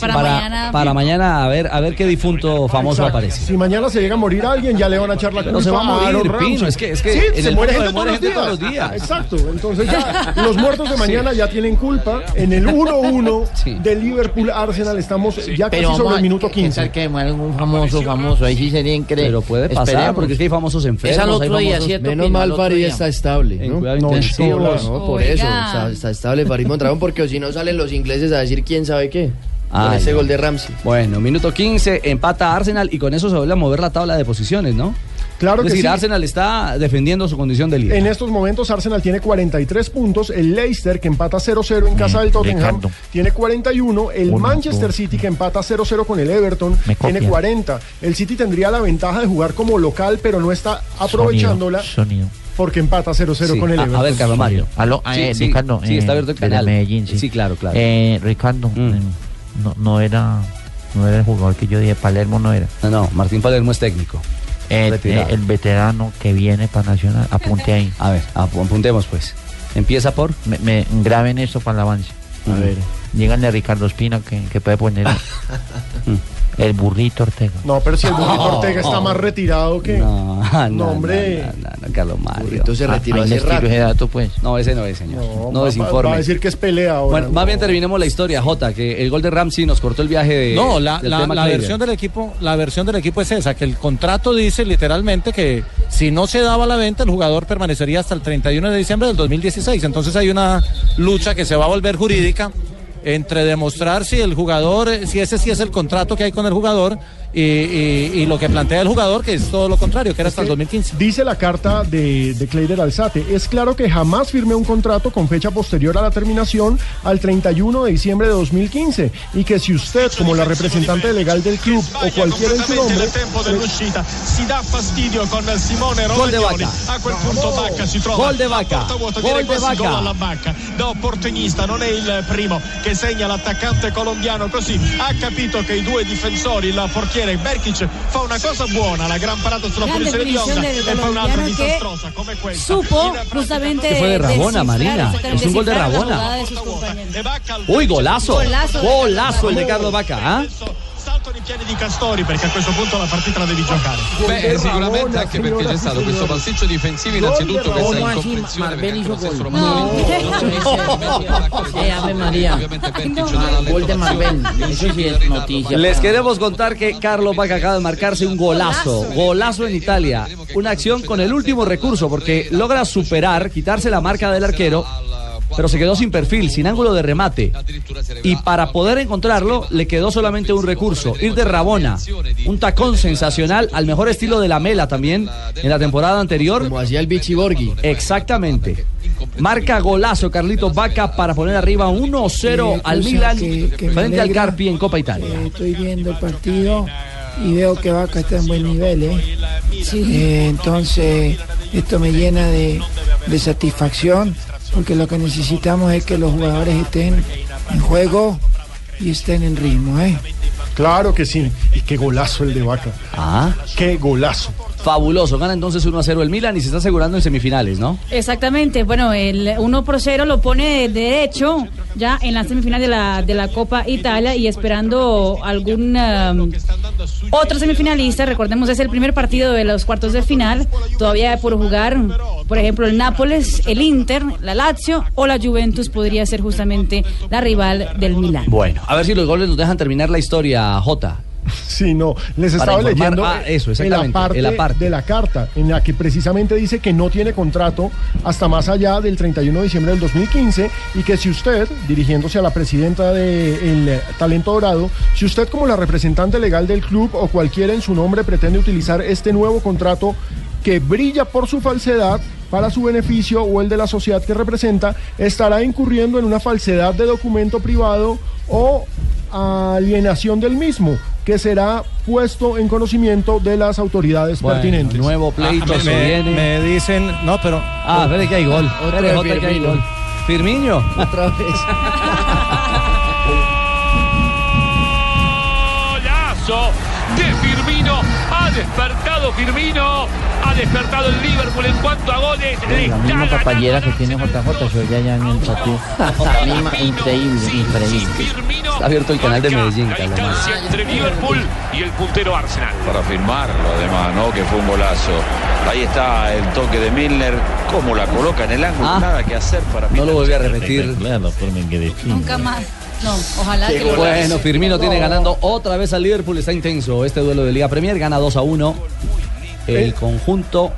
Para para, mañana. para mañana a ver, a ver qué difunto famoso Exacto. aparece. Si mañana se llega a morir alguien, ya le van a echar la culpa se va a morir, Aaron Pino, es que- es que Sí, en se el muere gente, muere gente todos, los días. Exacto. Entonces ya [laughs] los muertos de mañana ya tienen culpa. En el 1-1 de Liverpool Arsenal estamos ya casi Pero sobre el a- minuto ¿qué 15. tal que muera un famoso, famoso? Ahí sí sería increíble. Pero puede pasar, Esperemos. porque es que hay famosos enfermos. Es al otro hay día, famosos- ¿cierto? Menos mal Farid está estable, ¿no? cuidado No, no, por Oiga. eso. Está, está estable Farid Mondragón porque si no salen los ingleses a decir quién sabe qué. Con ese no. gol de Ramsey. Bueno, minuto 15, empata Arsenal y con eso se vuelve a mover la tabla de posiciones, ¿no? Claro es que decir, sí. Arsenal está defendiendo su condición de líder. En estos momentos Arsenal tiene 43 puntos, el Leicester que empata 0-0 en casa del Tottenham Ricardo. tiene 41, el Uno, Manchester dos. City que empata 0-0 con el Everton tiene copia. 40. El City tendría la ventaja de jugar como local, pero no está aprovechándola Sonido. porque empata 0-0 Sí, con el a- Everton. a ver, Carlos Mario. Aló, Sí, eh, sí, Ricardo. sí, eh, está abierto el canal. Medellín, sí. Sí, claro, claro. Eh, Ricardo, Mm. eh, no, no era no era el jugador que yo dije, Palermo no era. No, no, Martín Palermo es técnico. El veterano que viene para Nacional, apunte ahí. A ver, ap- apuntemos pues. Empieza por. Me, me graben esto para el avance. A ver. Díganle a Ricardo Espina que, que puede poner [laughs] el burrito Ortega. No, pero si el Burrito [laughs] Ortega está más retirado que... No, no, no, hombre. no, no, no, Carlos Mario. Burrito se Ah, retiró ahí hace rato. ese dato, pues. No, ese no es, señor. No, va- desinforme. Va a decir que es pelea ahora. Bueno, más bien terminemos la historia, Jota, que el gol de Ramsey nos cortó el viaje de. No, la, del la- tema la versión del equipo, la versión del equipo es esa, que el contrato dice literalmente que si no se daba la venta, el jugador permanecería hasta el 31 de diciembre del 2016. Entonces hay una lucha que se va a volver jurídica entre demostrar si el jugador, eh, si ese sí es el contrato que hay con el jugador y, y- y lo que plantea el jugador, que es todo lo contrario, que era hasta el 2015. Dice la carta de, de Kleider Alzate, es claro que jamás firmé un contrato con fecha posterior a la terminación al 31 de diciembre de 2015 y que si usted, como la representante legal del club o cualquiera en su nombre... Gol de Vaca. a quel punto Bacca si trova Gol de Vaca. porta vuota Gol de Vaca. da opportunista non è il primo che segna l'attaccante colombiano così ha capito che i due difensori il portiere Berkic fa una cosa buona la gran parata sulla Grande punizione di definición Onda del e fa un'altra disastrosa come questa Supo justamente. Fue de Rabona, Marina. Es un gol de Rabona. de compañeros. Uy, golazo. Golazo. Golazo el de Carlos Vaca. ¿ah? Salto di piedi di Castori perché a questo punto la partita la devi giocare Beh, sicuramente anche perché c'è stato questo pasticcio difensivo innanzitutto questa ¿Cómo así? incomprensione Marbel perché hizo lo stesso gol. [laughs] No. Ave María. Gol de Marbel. Eso sí es noticia. Les queremos contar que Carlos Vaca acaba de marcarse un golazo, golazo en Italia. Una acción con el último recurso porque logra superar, quitarse la marca del arquero, pero se quedó sin perfil, sin ángulo de remate. Y para poder encontrarlo le quedó solamente un recurso, ir de Rabona. Un tacón sensacional al mejor estilo de la Mela también en la temporada anterior. Como hacía el Vichy Borghi. Exactamente. Marca golazo Carlitos Vaca para poner arriba 1-0 al Milan que- que me frente al. Carpi en Copa Italia. Eh, estoy viendo el partido y veo que Vaca está en buen nivel, ¿eh? Eh, entonces, esto me llena de, de satisfacción porque lo que necesitamos es que los jugadores estén y juego y estén en ritmo, ¿eh? Claro que sí. Y qué golazo el de Vaca. Ah. Qué golazo. Fabuloso. Gana entonces 1 a 0 el Milan y se está asegurando en semifinales, ¿no? Exactamente, bueno, el 1 por 0 lo pone de derecho ya en la semifinal de la, de la Copa Italia y esperando algún um, otro semifinalista. Recordemos, es el primer partido de los cuartos de final. Todavía por jugar, por ejemplo, el Nápoles, el Inter, la Lazio o la Juventus podría ser justamente la rival del Milán. Bueno, a ver si los goles nos dejan terminar la historia, Jota. [laughs] Sí, no, les estaba leyendo ah, eso, exactamente, aparte el aparte. de la carta, en la que precisamente dice que no tiene contrato hasta más allá del 31 de diciembre del 2015 y que si usted, dirigiéndose a la presidenta del Talento Dorado, si usted como la representante legal del club o cualquiera en su nombre pretende utilizar este nuevo contrato que brilla por su falsedad para su beneficio o el de la sociedad que representa, estará incurriendo en una falsedad de documento privado o alienación del mismo, que será puesto en conocimiento de las autoridades Bueno, pertinentes. nuevo pleito Ah, se me, viene. me dicen, no, pero. Ah, espere que hay gol. Otra vez Jota, que hay Firmino. gol. Firmiño. Otra vez. [laughs] Golazo de Firmino. Ha despertado Firmino. Ha despertado el Liverpool en cuanto a goles. Le La misma compañera que tiene JJ, yo ya ya en el misma, increíble, increíble. Está abierto el canal de Medellín, la Carlos. distancia entre Liverpool y el puntero Arsenal. Para firmarlo, además, ¿no? Que fue un golazo. Ahí está el toque de Milner. ¿Cómo la coloca en el ángulo? Ah. Nada que hacer para No lo volví a repetir. Nunca más. No, ojalá que lo Bueno, Firmino tiene ganando otra vez al Liverpool. Está intenso este duelo de Liga Premier. Gana 2 a 1 el Eh. conjunto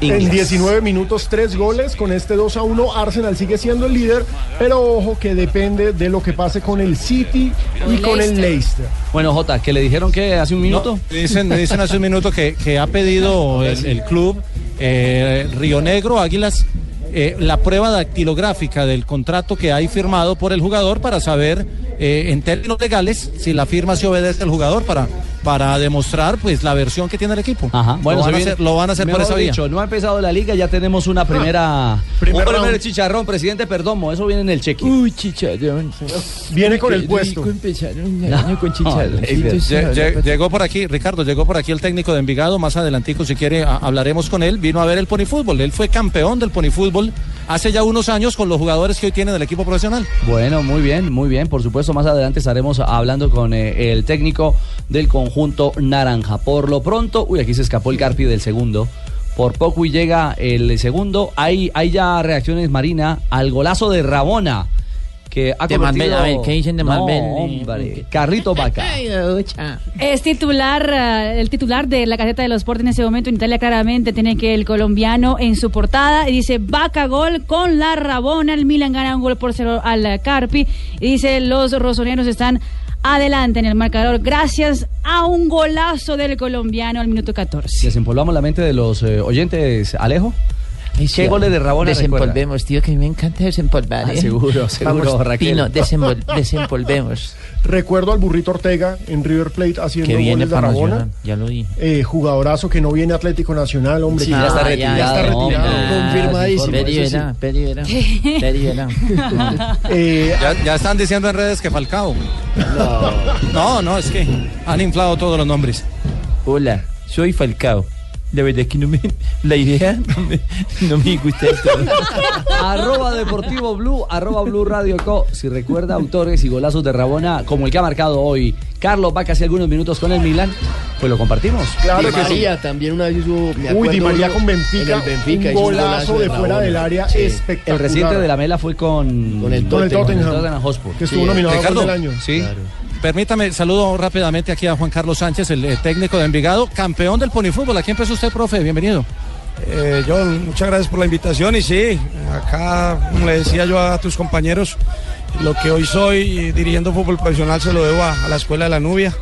En inglés. 19 minutos, 3 goles. Con este 2 a 1, Arsenal sigue siendo el líder. Pero ojo que depende de lo que pase con el City y el con el Leicester. Bueno, Jota, que le dijeron que hace un minuto. Me dicen, me dicen hace un minuto que, que ha pedido el, el club eh, Río Negro Águilas eh, la prueba dactilográfica del contrato que hay firmado por el jugador para saber eh, en términos legales si la firma se obedece al jugador para, para demostrar pues la versión que tiene el equipo. Ajá, bueno, lo, van a viene- hacer, lo van a hacer por esa vía. dicho, no ha empezado la liga, ya tenemos una primera. primer un primer round. chicharrón, presidente Perdomo, eso viene en el cheque. Uy, chicharrón. Viene con el puesto. con chicharrón. Llegó por aquí, Ricardo, llegó por aquí el técnico de Envigado, más adelantico si quiere a- hablaremos con él, vino a ver el ponifútbol, él fue campeón del ponifútbol hace ya unos años con los jugadores que hoy tiene del equipo profesional. Bueno, muy bien, muy bien. Por supuesto, más adelante estaremos hablando con eh, el técnico del conjunto naranja. Por lo pronto, uy, aquí se escapó el Carpi del segundo. Por poco y llega el segundo. Hay, hay ya reacciones, Marina, al golazo de Rabona. Que ha De convertido... Marbella, a ver, ¿qué dicen de No, hombre, Carlito Vaca. Es titular, eh, el titular de la Gaceta de los Sport en ese momento en Italia claramente tiene que el colombiano en su portada y dice vaca gol con la Rabona, el Milan gana un gol por cero al Carpi y dice los rosoneros están adelante en el marcador gracias a un golazo del colombiano al minuto 14. Desempolvamos la mente de los eh, oyentes, Alejo. ¿Qué goles de Rabona recuerda? Desempolvemos, tío, que a mí me encanta desempolvar. Ah, ¿eh? seguro, [laughs] seguro, Vamos, Raquel. Pino, desempolvemos. Recuerdo al burrito Ortega en River Plate haciendo Que viene goles de para Rabona. Nacional, ya lo dije. Eh, jugadorazo que no viene Atlético Nacional, hombre. Sí, que ya está ya retirado, está retirado. hombre. Confirmadísimo. Peri eso sí. verá, Peri verá, Peri verá. [laughs] Eh, Ya, ya están diciendo en redes que Falcao. No, no, es que han inflado todos los nombres. Hola, soy Falcao. La verdad es que no me, la idea no me, no me gusta [laughs] arroba Deportivo Blue, arroba Blue Radio Co. Si recuerda autores y golazos de Rabona, como el que ha marcado hoy Carlos Vaca hace algunos minutos con el Milan, pues lo compartimos. Claro Di que sí. María también una vez hizo. me Uy, Di María con Benfica, en el Benfica un golazo de fuera del área Sí. espectacular. El reciente de la Mela fue con, Con el Con el Tottenham. Tottenham Hotspur. Que estuvo nominado Ricardo, del año. Sí. Permítame, saludo rápidamente aquí a Juan Carlos Sánchez, el, eh, técnico de Envigado, campeón del ponifútbol. Aquí empezó usted, profe, bienvenido. Eh, John, muchas gracias por la invitación y sí, acá, como le decía yo a tus compañeros, lo que hoy soy dirigiendo fútbol profesional se lo debo a, la Escuela de la Nubia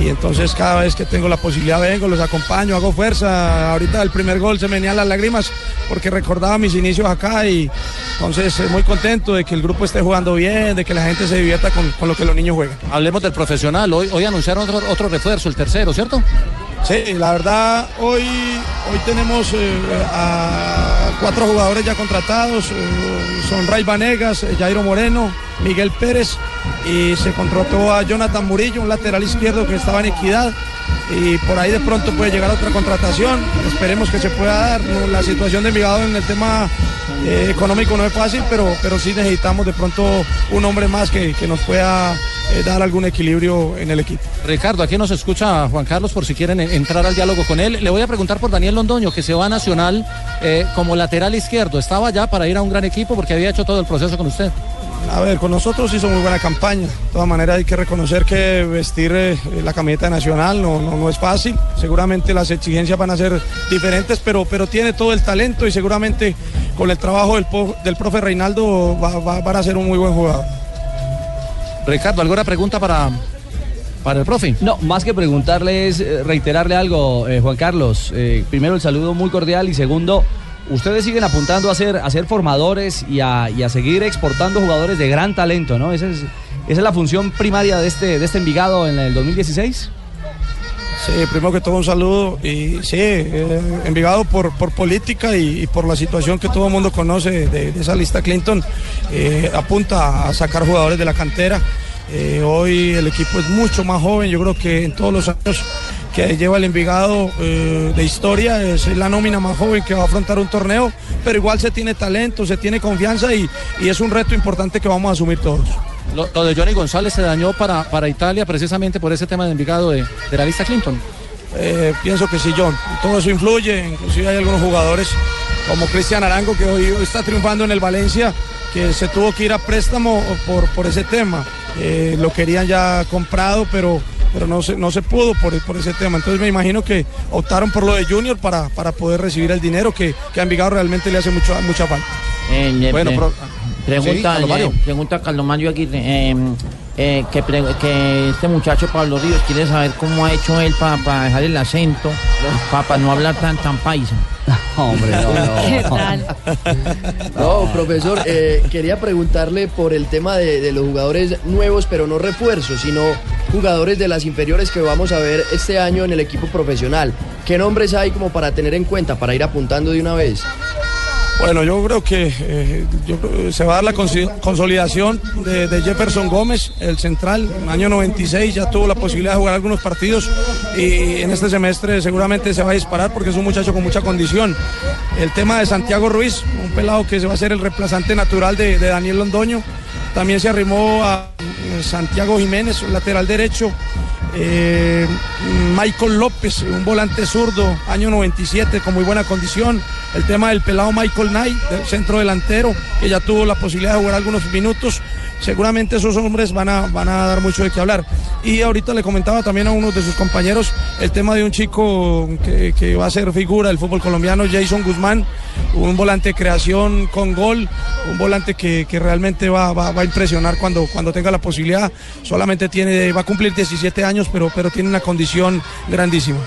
y entonces cada vez que tengo la posibilidad vengo, los acompaño, hago fuerza. Ahorita el primer gol se me venían las lágrimas porque recordaba mis inicios acá y entonces muy contento de que el grupo esté jugando bien, de que la gente se divierta con, con lo que los niños juegan. Hablemos del profesional. Hoy, anunciaron otro refuerzo, el tercero, ¿cierto? Sí, la verdad, hoy, hoy tenemos eh, a cuatro jugadores ya contratados, eh, son Ray Vanegas, eh, Jairo Moreno, Miguel Pérez y se contrató a Jonathan Murillo, un lateral izquierdo que estaba en equidad y por ahí de pronto puede llegar otra contratación. Esperemos que se pueda dar. La situación de Envigado en el tema económico no es fácil, pero, pero sí necesitamos de pronto un hombre más que, que nos pueda eh, dar algún equilibrio en el equipo. Ricardo, aquí nos escucha Juan Carlos por si quieren en- entrar al diálogo con él. Le voy a preguntar por Daniel Londoño, que se va a Nacional eh, como lateral izquierdo. ¿Estaba ya para ir a un gran equipo porque había hecho todo el proceso con usted? A ver, con nosotros hizo muy buena campaña. De todas maneras hay que reconocer que vestir eh, la camiseta nacional no, no, no es fácil. Seguramente las exigencias van a ser diferentes, pero, pero tiene todo el talento y seguramente con el trabajo del, del profe Reinaldo va, va- van a ser un muy buen jugador. Ricardo, ¿alguna pregunta para, para el profe? No, más que preguntarle es eh, reiterarle algo, eh, Juan Carlos. Eh, primero el saludo muy cordial y segundo, ustedes siguen apuntando a ser, a ser formadores y a, a seguir exportando jugadores de gran talento, ¿no? Esa es, esa es la función primaria de este, de este Envigado en el 2016. Sí, primero que todo un saludo y sí, eh, Envigado por, por política y, por la situación que todo el mundo conoce de, esa lista Clinton, eh, apunta a sacar jugadores de la cantera. Eh, hoy el equipo es mucho más joven, yo creo que en todos los años que lleva el Envigado de historia es la nómina más joven que va a afrontar un torneo, pero igual se tiene talento, se tiene confianza y, y es un reto importante que vamos a asumir todos. Lo, lo de Johnny González se dañó para, para Italia precisamente por ese tema de Envigado de, de la lista Clinton. Eh, pienso que sí, John. Todo eso influye. Inclusive hay algunos jugadores como Cristian Arango que hoy está triunfando en el Valencia, que se tuvo que ir a préstamo por, por ese tema. Eh, lo querían ya comprado, pero, pero no, se, no se pudo por, por ese tema. Entonces me imagino que optaron por lo de Junior para, para poder recibir el dinero que, que a Envigado realmente le hace mucho, mucha falta. Eh, Bueno, pro- pregunta, Sí, eh, pregunta Carlos Mario aquí eh, eh, que, pre- que este muchacho Pablo Ríos quiere saber cómo ha hecho él para dejar el acento, para no hablar tan tan paisa. [laughs] Hombre, no, no. [laughs] ¿Qué tal? No, profesor, eh, quería preguntarle por el tema de, de los jugadores nuevos, pero no refuerzos, sino jugadores de las inferiores que vamos a ver este año en el equipo profesional. ¿Qué nombres hay como para tener en cuenta, para ir apuntando de una vez? Bueno, yo creo que eh, se va a dar la consolidación de, Jefferson Gómez, el central, en el año 96 ya tuvo la posibilidad de jugar algunos partidos y en este semestre seguramente se va a disparar porque es un muchacho con mucha condición. El tema de Santiago Ruiz, un pelado que se va a ser el reemplazante natural de Daniel Londoño, también se arrimó a eh, Santiago Jiménez, lateral derecho. Eh, Michael López, un volante zurdo, año 97, con muy buena condición. El tema del pelado Michael Knight, del centro delantero, que ya tuvo la posibilidad de jugar algunos minutos. Seguramente esos hombres van a, van a dar mucho de qué hablar. Y ahorita le comentaba también a uno de sus compañeros el tema de un chico que, que va a ser figura del fútbol colombiano, Jason Guzmán, un volante de creación con gol, un volante que, que realmente va, va- va a impresionar cuando, cuando tenga la posibilidad. Solamente tiene, va a cumplir 17 años, pero, pero tiene una condición grandísima.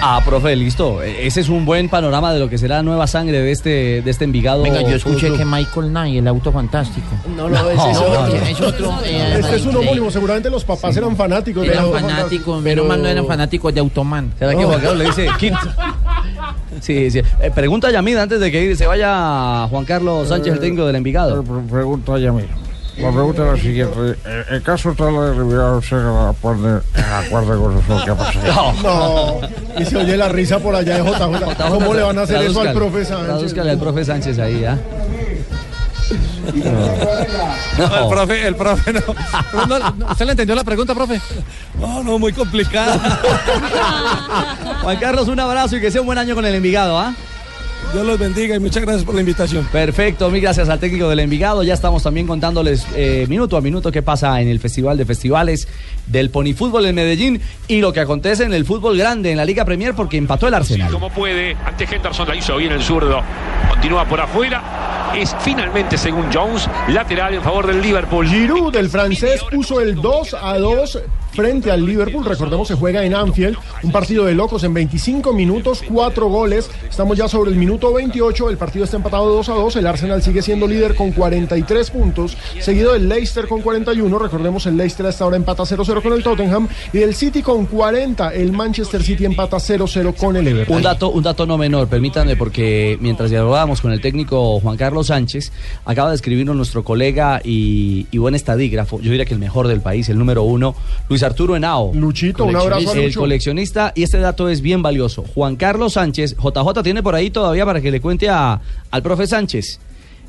Ah, profe, listo. E- Ese es un buen panorama de lo que será la nueva sangre de este, de este Envigado. Venga, yo escuché que. Michael Knight, el auto fantástico. No, no, ese es otro. Es otro. [laughs] eh, Este es un homónimo, seguramente los papás eran fanáticos. Eran pero- fanáticos, menos mal no eran fanáticos de Automan. ¿Será que Juan Carlos le dice [laughs] Kit? Sí, sí. Eh, pregunta a Yamid antes de que se vaya Juan Carlos Sánchez, el técnico del Envigado. Pregunta ya mí. La pregunta es la siguiente. Eh, ¿El caso tal de Rivera se pone en acuerdo con eso que ha pasado? No, y se oye la risa por allá de JJ. ¿Cómo le van a hacer eso al profe Sánchez? tradúzcale al profe Sánchez ahí, ¿ah? No, el profe, el profe no. No, no, ¿Usted le entendió la pregunta, profe? No, no, muy complicada. [laughs] Juan Carlos, un abrazo y que sea un buen año con el Envigado, ¿ah? Dios los bendiga y muchas gracias por la invitación. Perfecto, mil gracias al técnico del Envigado. Ya estamos también contándoles eh, minuto a minuto qué pasa en el Festival de Festivales del Ponifútbol en Medellín y lo que acontece en el fútbol grande en la Liga Premier porque empató el Arsenal. Como puede, ante Henderson la hizo bien el zurdo. Continúa por afuera. Es finalmente, según Jones, lateral en favor del Liverpool. Giroud, el francés, puso el 2 a 2 frente al Liverpool. Recordemos se juega en Anfield. Un partido de locos en 25 minutos, 4 goles. Estamos ya sobre el minuto minuto 28 el partido está empatado 2 a 2. El Arsenal sigue siendo líder con 43 puntos, seguido del Leicester con 41. Recordemos, el Leicester hasta ahora empata 0-0 con el Tottenham. Y del City con 40. El Manchester City empata 0-0 con el Everton. Un dato, un dato no menor, permítanme, porque mientras dialogábamos con el técnico Juan Carlos Sánchez, acaba de escribirnos nuestro colega y, y buen estadígrafo, yo diría que el mejor del país, el número uno, Luis Arturo Henao. Luchito, un abrazo a El coleccionista, y este dato es bien valioso. Juan Carlos Sánchez, JJ tiene por ahí todavía para que le cuente a, al profe Sánchez.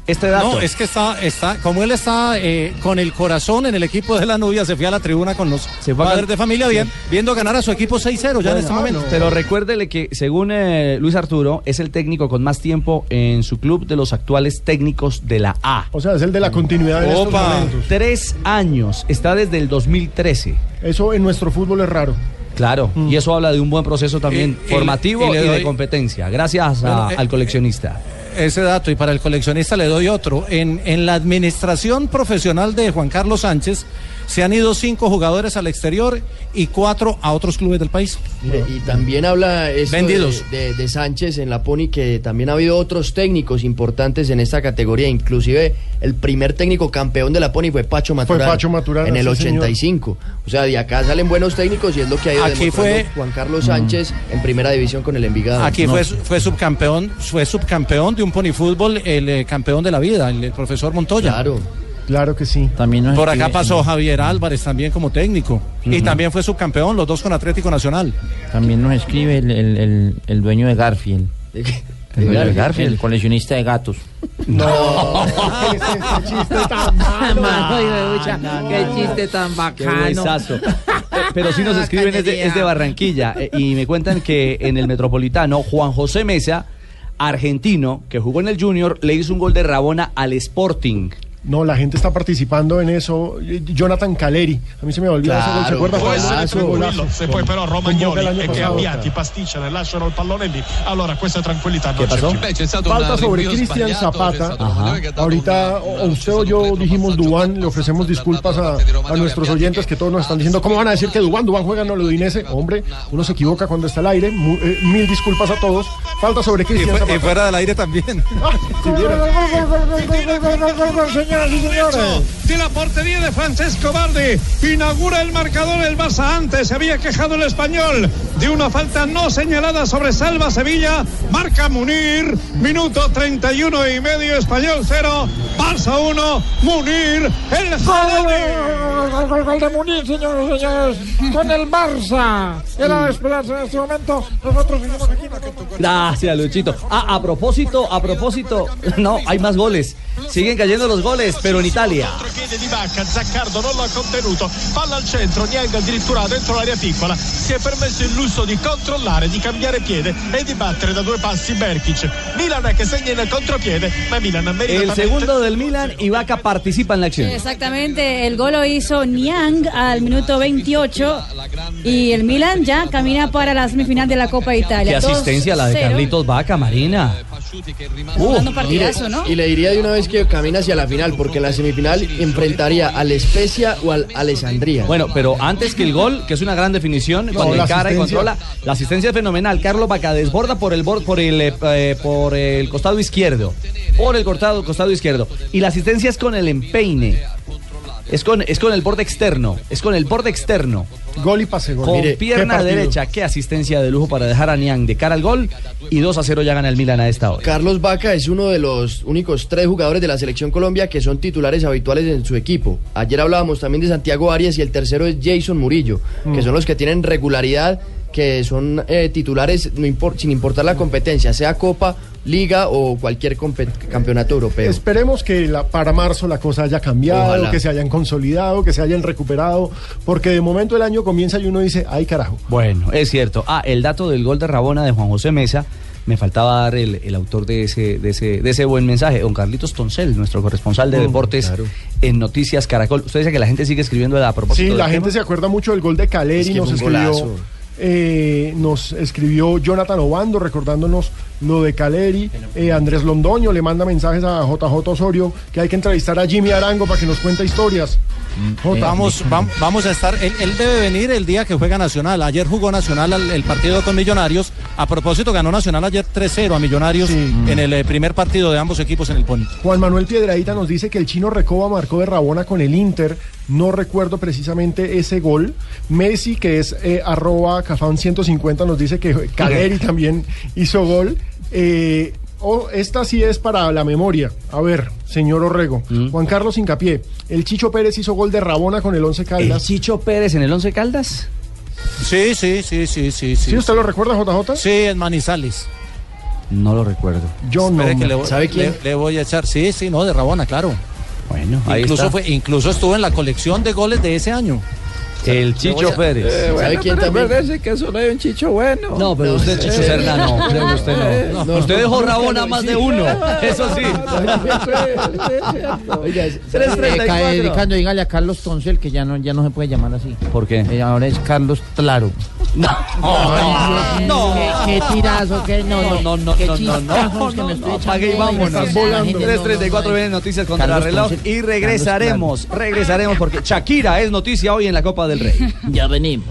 Este dato. No, es que está, está, como él está eh, con el corazón en el equipo de la novia, se fue a la tribuna con los a padres de familia bien, viendo ganar a su equipo 6-0 ya en este momento. Pero recuérdele que según eh, Luis Arturo, es el técnico con más tiempo en su club de los actuales técnicos de la A. O sea, es el de la continuidad en estos momentos. Tres años, está desde el 2013. Eso en nuestro fútbol es raro. Claro, y eso habla de un buen proceso también Y- y- formativo y de doy- competencia. Gracias a- Bueno, eh, al coleccionista. Ese dato, y para el coleccionista le doy otro. En, en la administración profesional de Juan Carlos Sánchez se han ido cinco jugadores al exterior y cuatro a otros clubes del país. Mire, y también habla esto Vendidos. De, de- de Sánchez en la Pony que también ha habido otros técnicos importantes en esta categoría, inclusive el primer técnico campeón de la Pony fue Pacho Maturana. Pacho Maturana, en el sí, señor. 85. O sea, de acá salen buenos técnicos y es lo que ha ido Aquí fue- Juan Carlos Sánchez en primera división con el Envigado. Aquí No. fue, fue subcampeón, fue subcampeón de un pony fútbol, el eh, campeón de la vida, el, el profesor Montoya. Claro. Claro que sí. También Por acá pasó Javier Álvarez también como técnico. Y también fue subcampeón, los dos con Atlético Nacional. También nos escribe el, el- el- el dueño de Garfield. [laughs] ¿De El dueño de Garfield? Garfield, el coleccionista de gatos. No, [laughs] ese, ese chiste tan malo. [laughs] Mano, hijo de pucha, qué chiste tan Qué bacano. huesazo. [laughs] Pero sí nos escriben, es de, es de Barranquilla. eh, y me cuentan que en el Metropolitano, Juan José Mesa, argentino, que jugó en el Junior, le hizo un gol de Rabona al Sporting. No, la gente está participando en eso. Jonathan Caleri. A mí se me olvidó ese gol. ¿Se acuerda? Ese golazo. se poi però Romagnoli e che. Abbiati pasticciano e lasciano il pallone lì allora questa tranquillità non Che c'è pasó? più Beh, c'è stato Falta sobre Cristian Zapata. Ahorita o usted o yo dijimos Dubán, le ofrecemos disculpas a, a nuestros oyentes que todos nos están diciendo, ¿cómo van a decir que Dubán, Dubán juega en el Udinese? Hombre, uno se equivoca cuando está al aire. Mu- eh, mil disculpas a todos. Falta sobre Cristian fue- y Zapata. fuera del aire también. [laughs] [laughs] Si viera. Señoras y señores, de la portería de Francesco Bardi inaugura el marcador el Barça antes. Se había quejado el español de una falta no señalada sobre Salva Sevilla. Marca Munir, minuto 31 y medio, español 0, Barça 1, Munir, el Gol, gol, gol de Munir, señores y señores, con el Barça. Era de esperarse en este momento. Nosotros seguimos aquí. Gracias, Luchito. Ah, a propósito, a propósito, no, hay más goles. Siguen cayendo los goles, pero en Italia. piede di Bacca, Zaccardo non l'ha contenuto, palla al centro, Niang addirittura dentro l'area piccola, si è permesso il lusso di controllare, di cambiare piede e di battere da due passi Berkic. Milan che segna in contropiede, ma Milan El meritatamente segundo del Milan y Vaca participa en la acción. Exactamente, el gol lo hizo Niang al minuto 28 y el Milan ya camina para la semifinal de la Copa de Italia. Qué asistencia la de 2-0. Carlitos Vaca, Marina. Y le diría de una vez que camina hacia la final, porque en la semifinal enfrentaría al Especia o al Alessandría. Bueno, pero antes que el gol, que es una gran definición, cuando y asistencia. controla, la asistencia es fenomenal. Carlos Vaca desborda por el bor- por el eh, eh, por el costado izquierdo, por el cortado costado izquierdo y la asistencia es con el empeine. Es con, es con el borde externo, es con el borde externo. Gol y pase gol. Con Mire, pierna derecha, qué asistencia de lujo para dejar a Niang de cara al gol y 2 a 0 ya gana el Milan a esta hora. Carlos Vaca es uno de los únicos tres jugadores de la selección Colombia que son titulares habituales en su equipo. Ayer hablábamos también de Santiago Arias y el tercero es Jason Murillo, Mm. que son los que tienen regularidad, que son eh, titulares no sin importar la competencia, sea Copa, Liga o cualquier campeonato europeo. Esperemos que la- para marzo la cosa haya cambiado, Ojalá. que se hayan consolidado, que se hayan recuperado, porque de momento el año comienza y uno dice, ay carajo. Bueno, es cierto. Ah, el dato del gol de Rabona de Juan José Mesa. Me faltaba dar el, el autor de ese, de, ese, de ese buen mensaje, don Carlitos Toncel, nuestro corresponsal de Mm, deportes claro. en Noticias Caracol. Usted dice que la gente sigue escribiendo a propósito Sí, la tema? gente se acuerda mucho del gol de Caleri, Es que nos escribió. Eh, nos escribió Jonathan Obando recordándonos lo de Caleri. Eh, Andrés Londoño le manda mensajes a JJ Osorio que hay que entrevistar a Jimmy Arango para que nos cuente historias. Vamos, vam- vamos a estar. Él, él debe venir el día que juega Nacional. Ayer jugó Nacional al- el partido con Millonarios. A propósito, ganó Nacional ayer 3-0 a Millonarios en el eh, primer partido de ambos equipos en el Pony. Juan Manuel Piedradita nos dice que el chino Recoba marcó de Rabona con el Inter. No recuerdo precisamente ese gol. Messi, que es eh, arroba cafán 150, nos dice que [laughs] Caleri también hizo gol. Eh, oh, esta sí es para la memoria. A ver, señor Orrego. Juan Carlos Incapié. El Chicho Pérez hizo gol de Rabona con el Once Caldas. ¿El Chicho Pérez en el Once Caldas? Sí, sí, sí, sí, sí. ¿Sí usted lo recuerda, JJ? Sí, en Manizales. No lo recuerdo. Yo no. Espere que le, voy- ¿Sabe quién? Le, le voy a echar. Sí, sí, no, de Rabona, claro. Bueno, ahí incluso, está. fue, incluso estuvo en la colección de goles de ese año. El Chicho Pérez. Eh, bueno, ¿Sabe quién también? acuérdese que solo hay un chicho bueno. No, pero usted, Chicho Eh, Serna, no. [laughs] Usted no. no, usted no, dejó Rabona más de uno. [laughs] [laughs] Eso sí. Oiga, Eh, eh, Ricardo, dígale a Carlos Toncel que ya no, ya no se puede llamar así. ¿Por qué? Eh, ahora es Carlos Claro. No. Ay, No. Qué, qué tirazo, qué no, no, No, no, qué no, no, no, que me estoy Apague y vámonos. Volando. 3.34 vienen noticias contra Carlos reloj Ponce- y regresaremos, regresaremos porque Shakira es noticia hoy en la Copa del Rey. Ya venimos.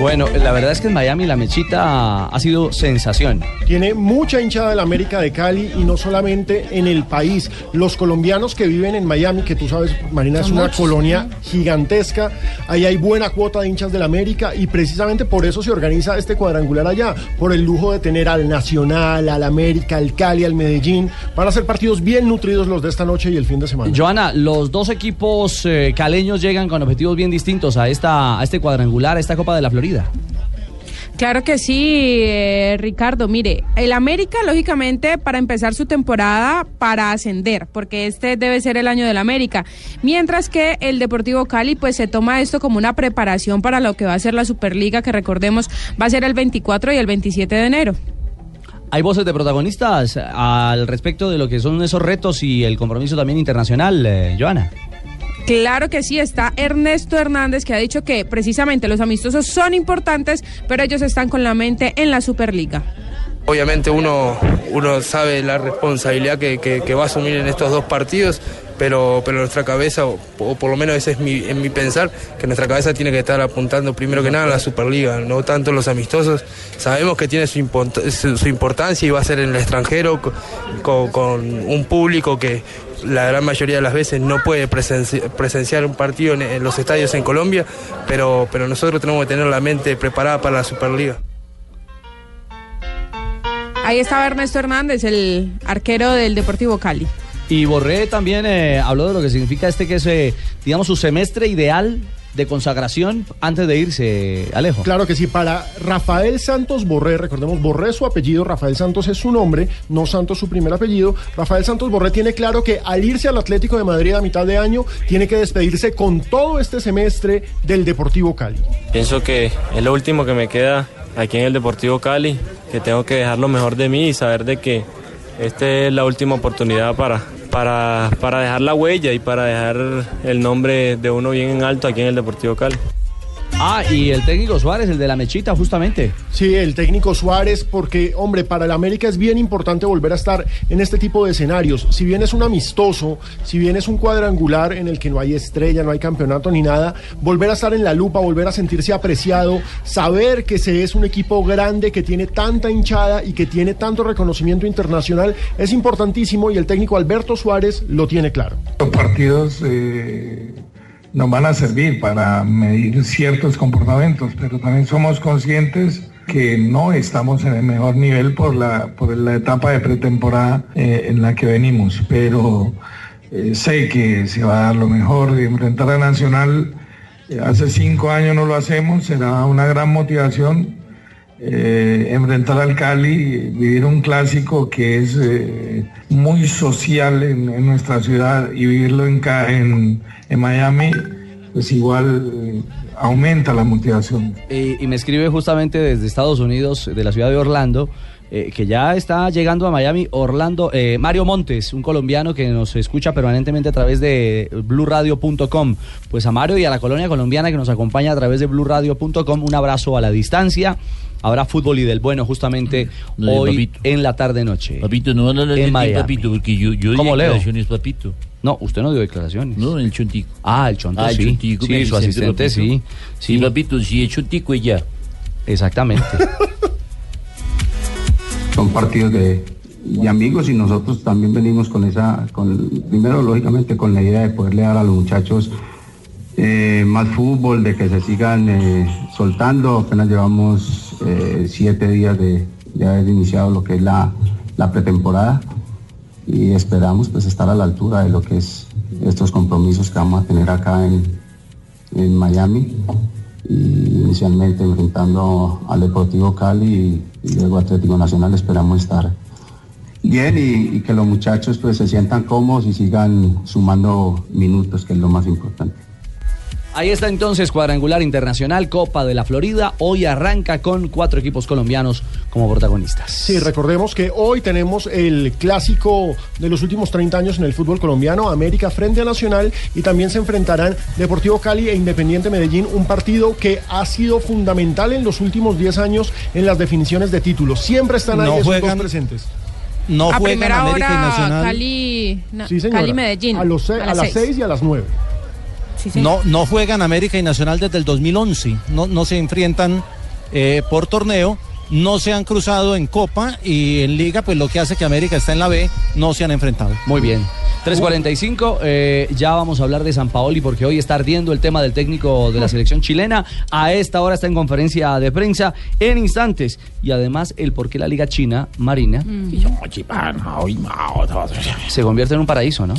Bueno, la verdad es que en Miami la mechita ha sido sensación. Tiene mucha hinchada de la América de Cali y no solamente en el país. Los colombianos que viven en Miami, que tú sabes, Marina, es una muchos, colonia gigantesca. Ahí hay buena cuota de hinchas de la América y precisamente por eso se organiza este cuadrangular allá, por el lujo de tener al Nacional, al América, al Cali, al Medellín. Van a ser partidos bien nutridos los de esta noche y el fin de semana. Joana, los dos equipos eh, caleños llegan con objetivos bien distintos a esta a este cuadrangular, a esta Copa de la Florida. Claro que sí, eh, Ricardo. Mire, el América, lógicamente, para empezar su temporada, para ascender, porque este debe ser el año del América. Mientras que el Deportivo Cali, pues se toma esto como una preparación para lo que va a ser la Superliga, que recordemos va a ser el 24 y el 27 de enero. Hay voces de protagonistas al respecto de lo que son esos retos y el compromiso también internacional, eh, Joana. Claro que sí, está Ernesto Hernández que ha dicho que precisamente los amistosos son importantes, pero ellos están con la mente en la Superliga. Obviamente uno, uno sabe la responsabilidad que, que- va a asumir en estos dos partidos, pero, pero nuestra cabeza, o, por lo menos ese es mi, en mi pensar, que nuestra cabeza tiene que estar apuntando primero que nada a la Superliga, no tanto los amistosos. Sabemos que tiene su, su- importancia y va a ser en el extranjero co- co- con, un público que la gran mayoría de las veces no puede presenci- presenciar un partido en, en los estadios en Colombia, pero, pero nosotros tenemos que tener la mente preparada para la Superliga. Ahí estaba Ernesto Hernández, el arquero del Deportivo Cali. Y Borré también eh, habló de lo que significa este que es, eh, digamos, su semestre ideal de consagración antes de irse, Alejo. Claro que sí, para Rafael Santos Borré, recordemos, Borré es su apellido, Rafael Santos es su nombre, no Santos su primer apellido. Rafael Santos Borré tiene claro que al irse al Atlético de Madrid a mitad de año, tiene que despedirse con todo este semestre del Deportivo Cali. Pienso que es lo último que me queda aquí en el Deportivo Cali, que tengo que dejar lo mejor de mí y saber de que esta es la última oportunidad para, para, para dejar la huella y para dejar el nombre de uno bien en alto aquí en el Deportivo Cali. Ah, y el técnico Suárez, el de la mechita, justamente. Sí, el técnico Suárez, porque, hombre, para el América es bien importante volver a estar en este tipo de escenarios. Si bien es un amistoso, si bien es un cuadrangular en el que no hay estrella, no hay campeonato ni nada, volver a estar en la lupa, volver a sentirse apreciado, saber que se es un equipo grande, que tiene tanta hinchada y que tiene tanto reconocimiento internacional, es importantísimo y el técnico Alberto Suárez lo tiene claro. Los partidos eh, nos van a servir para medir ciertos comportamientos, pero también somos conscientes que no estamos en el mejor nivel por la, por la etapa de pretemporada eh, en la que venimos, pero eh, sé que se va a dar lo mejor de enfrentar a Nacional. eh, hace cinco años no lo hacemos, será una gran motivación eh, enfrentar al Cali, vivir un clásico que es eh, muy social en, nuestra ciudad y vivirlo en, en, en Miami, pues igual eh, aumenta la motivación. Y, me escribe justamente desde Estados Unidos, de la ciudad de Orlando, que ya está llegando a Miami, Orlando, eh, Mario Montes, un colombiano que nos escucha permanentemente a través de bluradio.com. Pues a Mario y a la colonia colombiana que nos acompaña a través de bluradio.com, un abrazo a la distancia. Habrá fútbol y del bueno justamente No, hoy papito. en la tarde-noche. Papito, no van a de Miami. papito, porque yo, yo ¿Cómo leo? declaraciones, papito. No, usted no dio declaraciones. No, el chontico. Ah, el chonto, Ah, el sí. chontico, Sí, su asistente, papito. sí. Sí, papito, sí, el chontico es ya. Exactamente. [laughs] son partidos de, de amigos y nosotros también venimos con esa, con, primero lógicamente con la idea de poderle dar a los muchachos eh, más fútbol, de que se sigan eh, soltando. Apenas llevamos eh, siete días de, de haber iniciado lo que es la, la pretemporada y esperamos pues estar a la altura de lo que es estos compromisos que vamos a tener acá en, en Miami y inicialmente enfrentando al Deportivo Cali y, y luego Atlético Nacional esperamos estar bien y, y que los muchachos pues se sientan cómodos y sigan sumando minutos que es lo más importante. Ahí está entonces Cuadrangular Internacional, Copa de la Florida. Hoy arranca con cuatro equipos colombianos como protagonistas. Sí, recordemos que hoy tenemos el clásico de los últimos 30 años en el fútbol colombiano, América frente a Nacional, y también se enfrentarán Deportivo Cali e Independiente Medellín, un partido que ha sido fundamental en los últimos 10 años en las definiciones de títulos. Siempre están ahí No esos juegan- dos presentes. No a juegan primera América y hora, Nacional. Cali, na- Sí, señora. Cali Medellín. A, los a las seis. 6 y a las 9. Sí. No, no juegan América y Nacional desde el 2011. No, no se enfrentan eh, por torneo. No se han cruzado en Copa y en Liga, pues lo que hace que América está en la B, no se han enfrentado. Muy bien. 3.45, eh, ya vamos a hablar de San Paoli porque hoy está ardiendo el tema del técnico de la selección chilena. A esta hora está en conferencia de prensa en instantes. Y además el por qué la Liga China Marina se convierte en un paraíso, ¿no?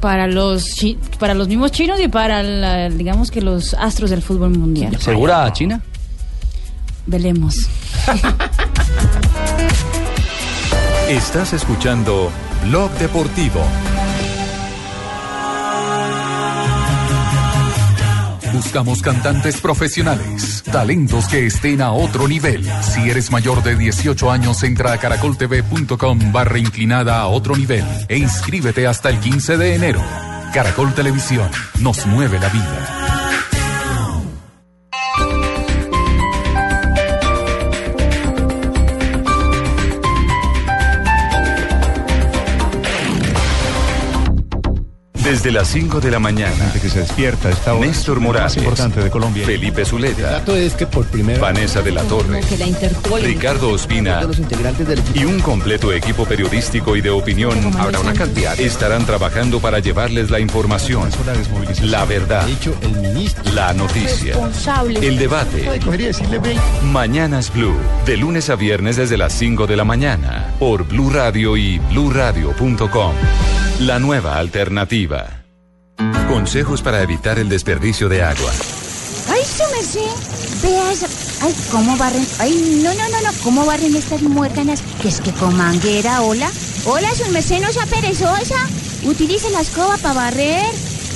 Para los, chi- para los mismos chinos y para, la- digamos que los astros del fútbol mundial. ¿Segura China? Velemos. [laughs] Estás escuchando Blog Deportivo. Buscamos cantantes profesionales, talentos que estén a otro nivel. Si eres mayor de 18 años, entra a caracoltv.com barra inclinada a otro nivel e inscríbete hasta el 15 de enero. Caracol Televisión nos mueve la vida. Desde las 5 de la mañana. que se despierta esta Néstor Morales. importante de Colombia. Felipe Zuleta. es que por primera Vanessa de la Torre. Que la Interpol. Ricardo Ospina y un completo equipo periodístico y de opinión habrá una cantidad estarán trabajando para llevarles la información, la verdad, la noticia, el debate. Mañanas Blue, de lunes a viernes desde las 5 de la mañana, por Blue Radio y bluradio.com. La nueva alternativa. Consejos para evitar el desperdicio de agua. Ay, su merced, vea esa. Ay, ¿cómo barren? Ay, no, no, no, no, ¿cómo barren estas muérganas? Que es que con manguera, hola. Hola, su merced, no sea perezosa. Utilice la escoba para barrer.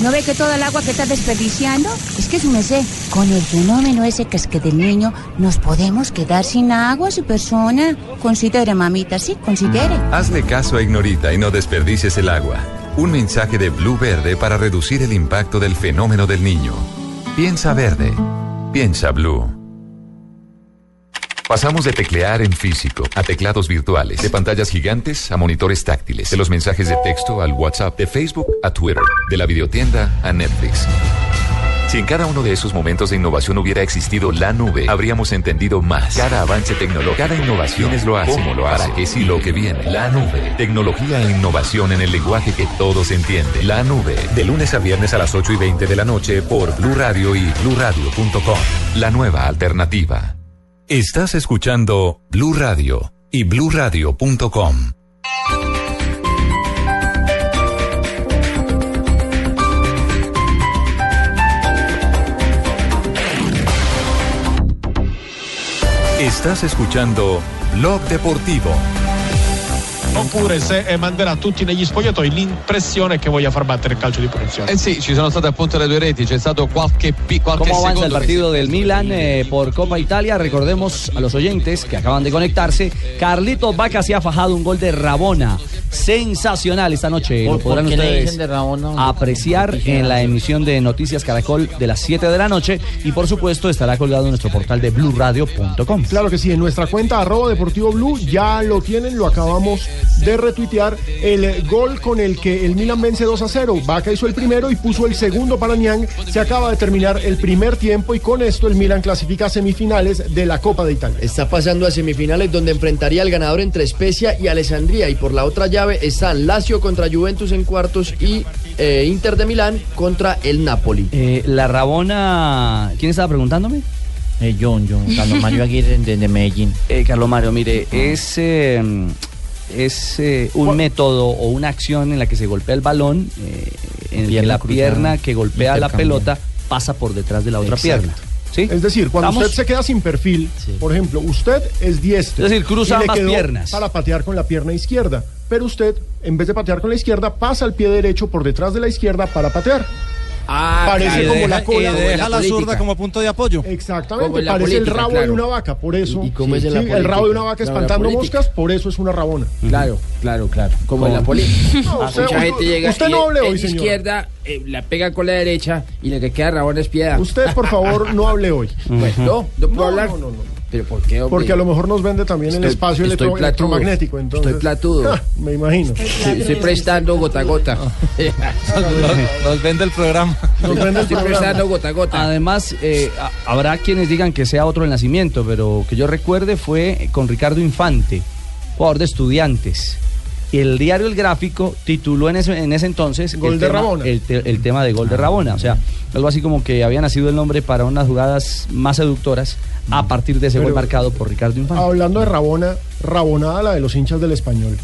¿No ve que toda el agua que está desperdiciando? Es que su merced, con el fenómeno ese que es que del niño, nos podemos quedar sin agua, su persona. Considere, mamita, sí, considere. Hazle caso a Ignorita y no desperdicies el agua. Un mensaje de Blue Verde para reducir el impacto del fenómeno del niño. Piensa verde. Piensa Blue. Pasamos de teclear en físico a teclados virtuales, de pantallas gigantes a monitores táctiles, de los mensajes de texto al WhatsApp, de Facebook a Twitter, de la videotienda a Netflix. Si en cada uno de esos momentos de innovación hubiera existido la nube, habríamos entendido más. Cada avance tecnológico, cada innovación es lo hace, cómo lo hace, para qué sí lo que viene. La nube. Tecnología e innovación en el lenguaje que todos entienden. La nube. De lunes a viernes a las 8 y 20 de la noche por Blue Radio y bluradio.com. La nueva alternativa. Estás escuchando Blue Radio y bluradio.com. Estás escuchando Blog Deportivo. oppure se eh, manderà tutti negli spogliatoi l'impressione che voglia far battere il calcio di punizione. Eh sì, ci sono state appunto le due reti, c'è stato qualche, pi- qualche ¿Cómo avanza el partido del Milan eh, por Copa Italia? Recordemos a los oyentes que acaban de conectarse. Carlitos Vaca se ha fajado un gol de Rabona. Sensacional esta noche. ¿Por- Lo podrán por qué le ustedes dicen de Rabona? apreciar en la emisión de Noticias Caracol de las 7 de la noche. Y por supuesto estará colgado en nuestro portal de blurradio.com. Claro que sí, en nuestra cuenta arroba deportivo blue ya lo tienen, lo acabamos de retuitear. El gol con el que el Milan vence 2 a 0. Vaca hizo el primero y puso el segundo para Niang. Se acaba de terminar el primer tiempo y con esto el Milan clasifica a semifinales de la Copa de Italia. Está pasando a semifinales donde enfrentaría al ganador entre Spezia y Alessandria. Y por la otra llave están Lazio contra Juventus en cuartos y eh, Inter de Milán contra el Napoli. Eh, la Rabona. ¿Quién estaba preguntándome? Eh, John, John, Carlos Mario Aguirre de, de Medellín. Eh, Carlos Mario, mire, es, eh, es eh, un método o una acción en la que se golpea el balón, eh, en el que la cruzada, pierna que golpea la pelota pasa por detrás de la otra Exacto. pierna. ¿Sí? Es decir, cuando ¿Estamos? usted se queda sin perfil, por ejemplo, usted es diestro. Es decir, cruza y le ambas quedó piernas. Para patear con la pierna izquierda. Pero usted, en vez de patear con la izquierda, pasa el pie derecho por detrás de la izquierda para patear. Parece Y como deja- la cola. deja la zurda como punto de apoyo. Exactamente, la parece el rabo de una vaca, por eso. ¿Y cómo es en sí, la el rabo de una vaca la espantando moscas, por eso es una rabona. Claro, claro, claro. Como en la política. [laughs] No, usted- Mucha gente llega usted no hable en hoy, señor. izquierda eh, la pega con la derecha y la que queda rabón es piedad. Usted, por favor, no hable hoy. Pues no, no puedo No, hablar. no, no, no. Pero ¿por qué, hombre? Porque a lo mejor nos vende también el espacio estoy electro- platudo. electromagnético. Entonces, Estoy platudo. Ah, me imagino. Estoy prestando gota a gota. [laughs] Nos vende el programa. Estoy prestando gota a gota. Además, eh, a- habrá quienes digan que sea otro el nacimiento, pero que yo recuerde fue con Ricardo Infante, jugador de estudiantes. Y el diario El Gráfico tituló en ese, en ese entonces Gol el, de tema, Rabona. el, te- el tema de gol de Rabona. O sea, algo así como que había nacido el nombre para unas jugadas más seductoras a partir de ese gol marcado por Ricardo Infante. Hablando de Rabona, Rabonada la de los hinchas del español.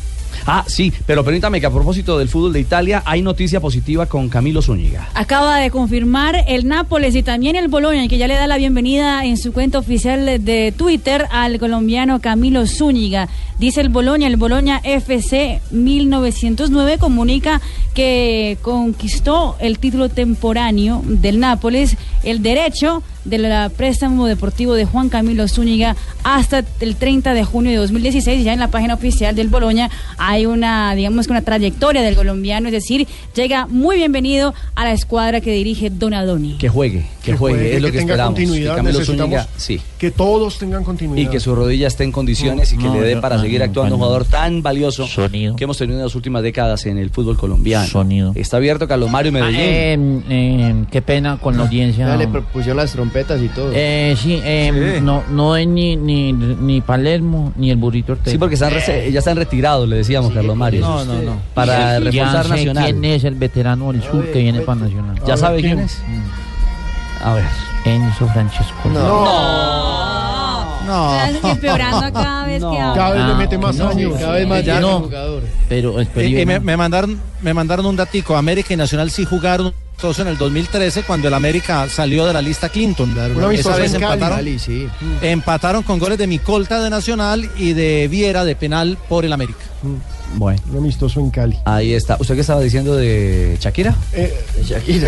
Ah, sí, pero permítame que a propósito del fútbol de Italia hay noticia positiva con Camilo Zúñiga. Acaba de confirmar el Nápoles y también el Boloña, que ya le da la bienvenida en su cuenta oficial de Twitter al colombiano Camilo Zúñiga. Dice el Boloña, el Boloña FC 1909 comunica que conquistó el título temporáneo del Nápoles, el derecho del préstamo deportivo de Juan Camilo Zúñiga hasta el 30 de junio de 2016. Ya en la página oficial del Boloña hay una, digamos que una trayectoria del colombiano, es decir, llega muy bienvenido a la escuadra que dirige Donadoni. Que juegue, que, Que juegue, juegue, es lo que que, tenga esperamos. continuidad, que Zúñiga, sí. Que todos tengan continuidad. Y que su rodilla esté en condiciones y que No, le dé para no, seguir no, actuando un jugador tan valioso que hemos tenido en las últimas décadas en el fútbol colombiano. Sonido. Está abierto Carlos Mario Ah, Medellín. eh, eh, qué pena con la audiencia. Ya le pusieron las trompetas y todo. Eh, sí, eh, no, no es ni, ni, ni Palermo ni el burrito Ortega. Sí, porque están rece- ya están retirados, le decíamos, Carlos Mario. No, no, no. Para Ya reforzar sé Nacional. quién es el veterano del sur que viene para Nacional. ¿Ya sabe quién es? A ver. Enzo Francesco. No. Empeorando [laughs] cada vez que habla. Cada vez le mete más no, años. Cada vez más Ya no. Pero y me, me mandaron, me mandaron un datico. América y Nacional sí jugaron todos en el 2013 cuando el América salió de la lista Clinton. Un Esa amistoso vez en Cali. empataron, Cali, sí. empataron con goles de Micolta de Nacional y de Viera de penal por el América. Bueno, Un amistoso en Cali. ahí está. ¿Usted qué estaba diciendo de Shakira? Eh,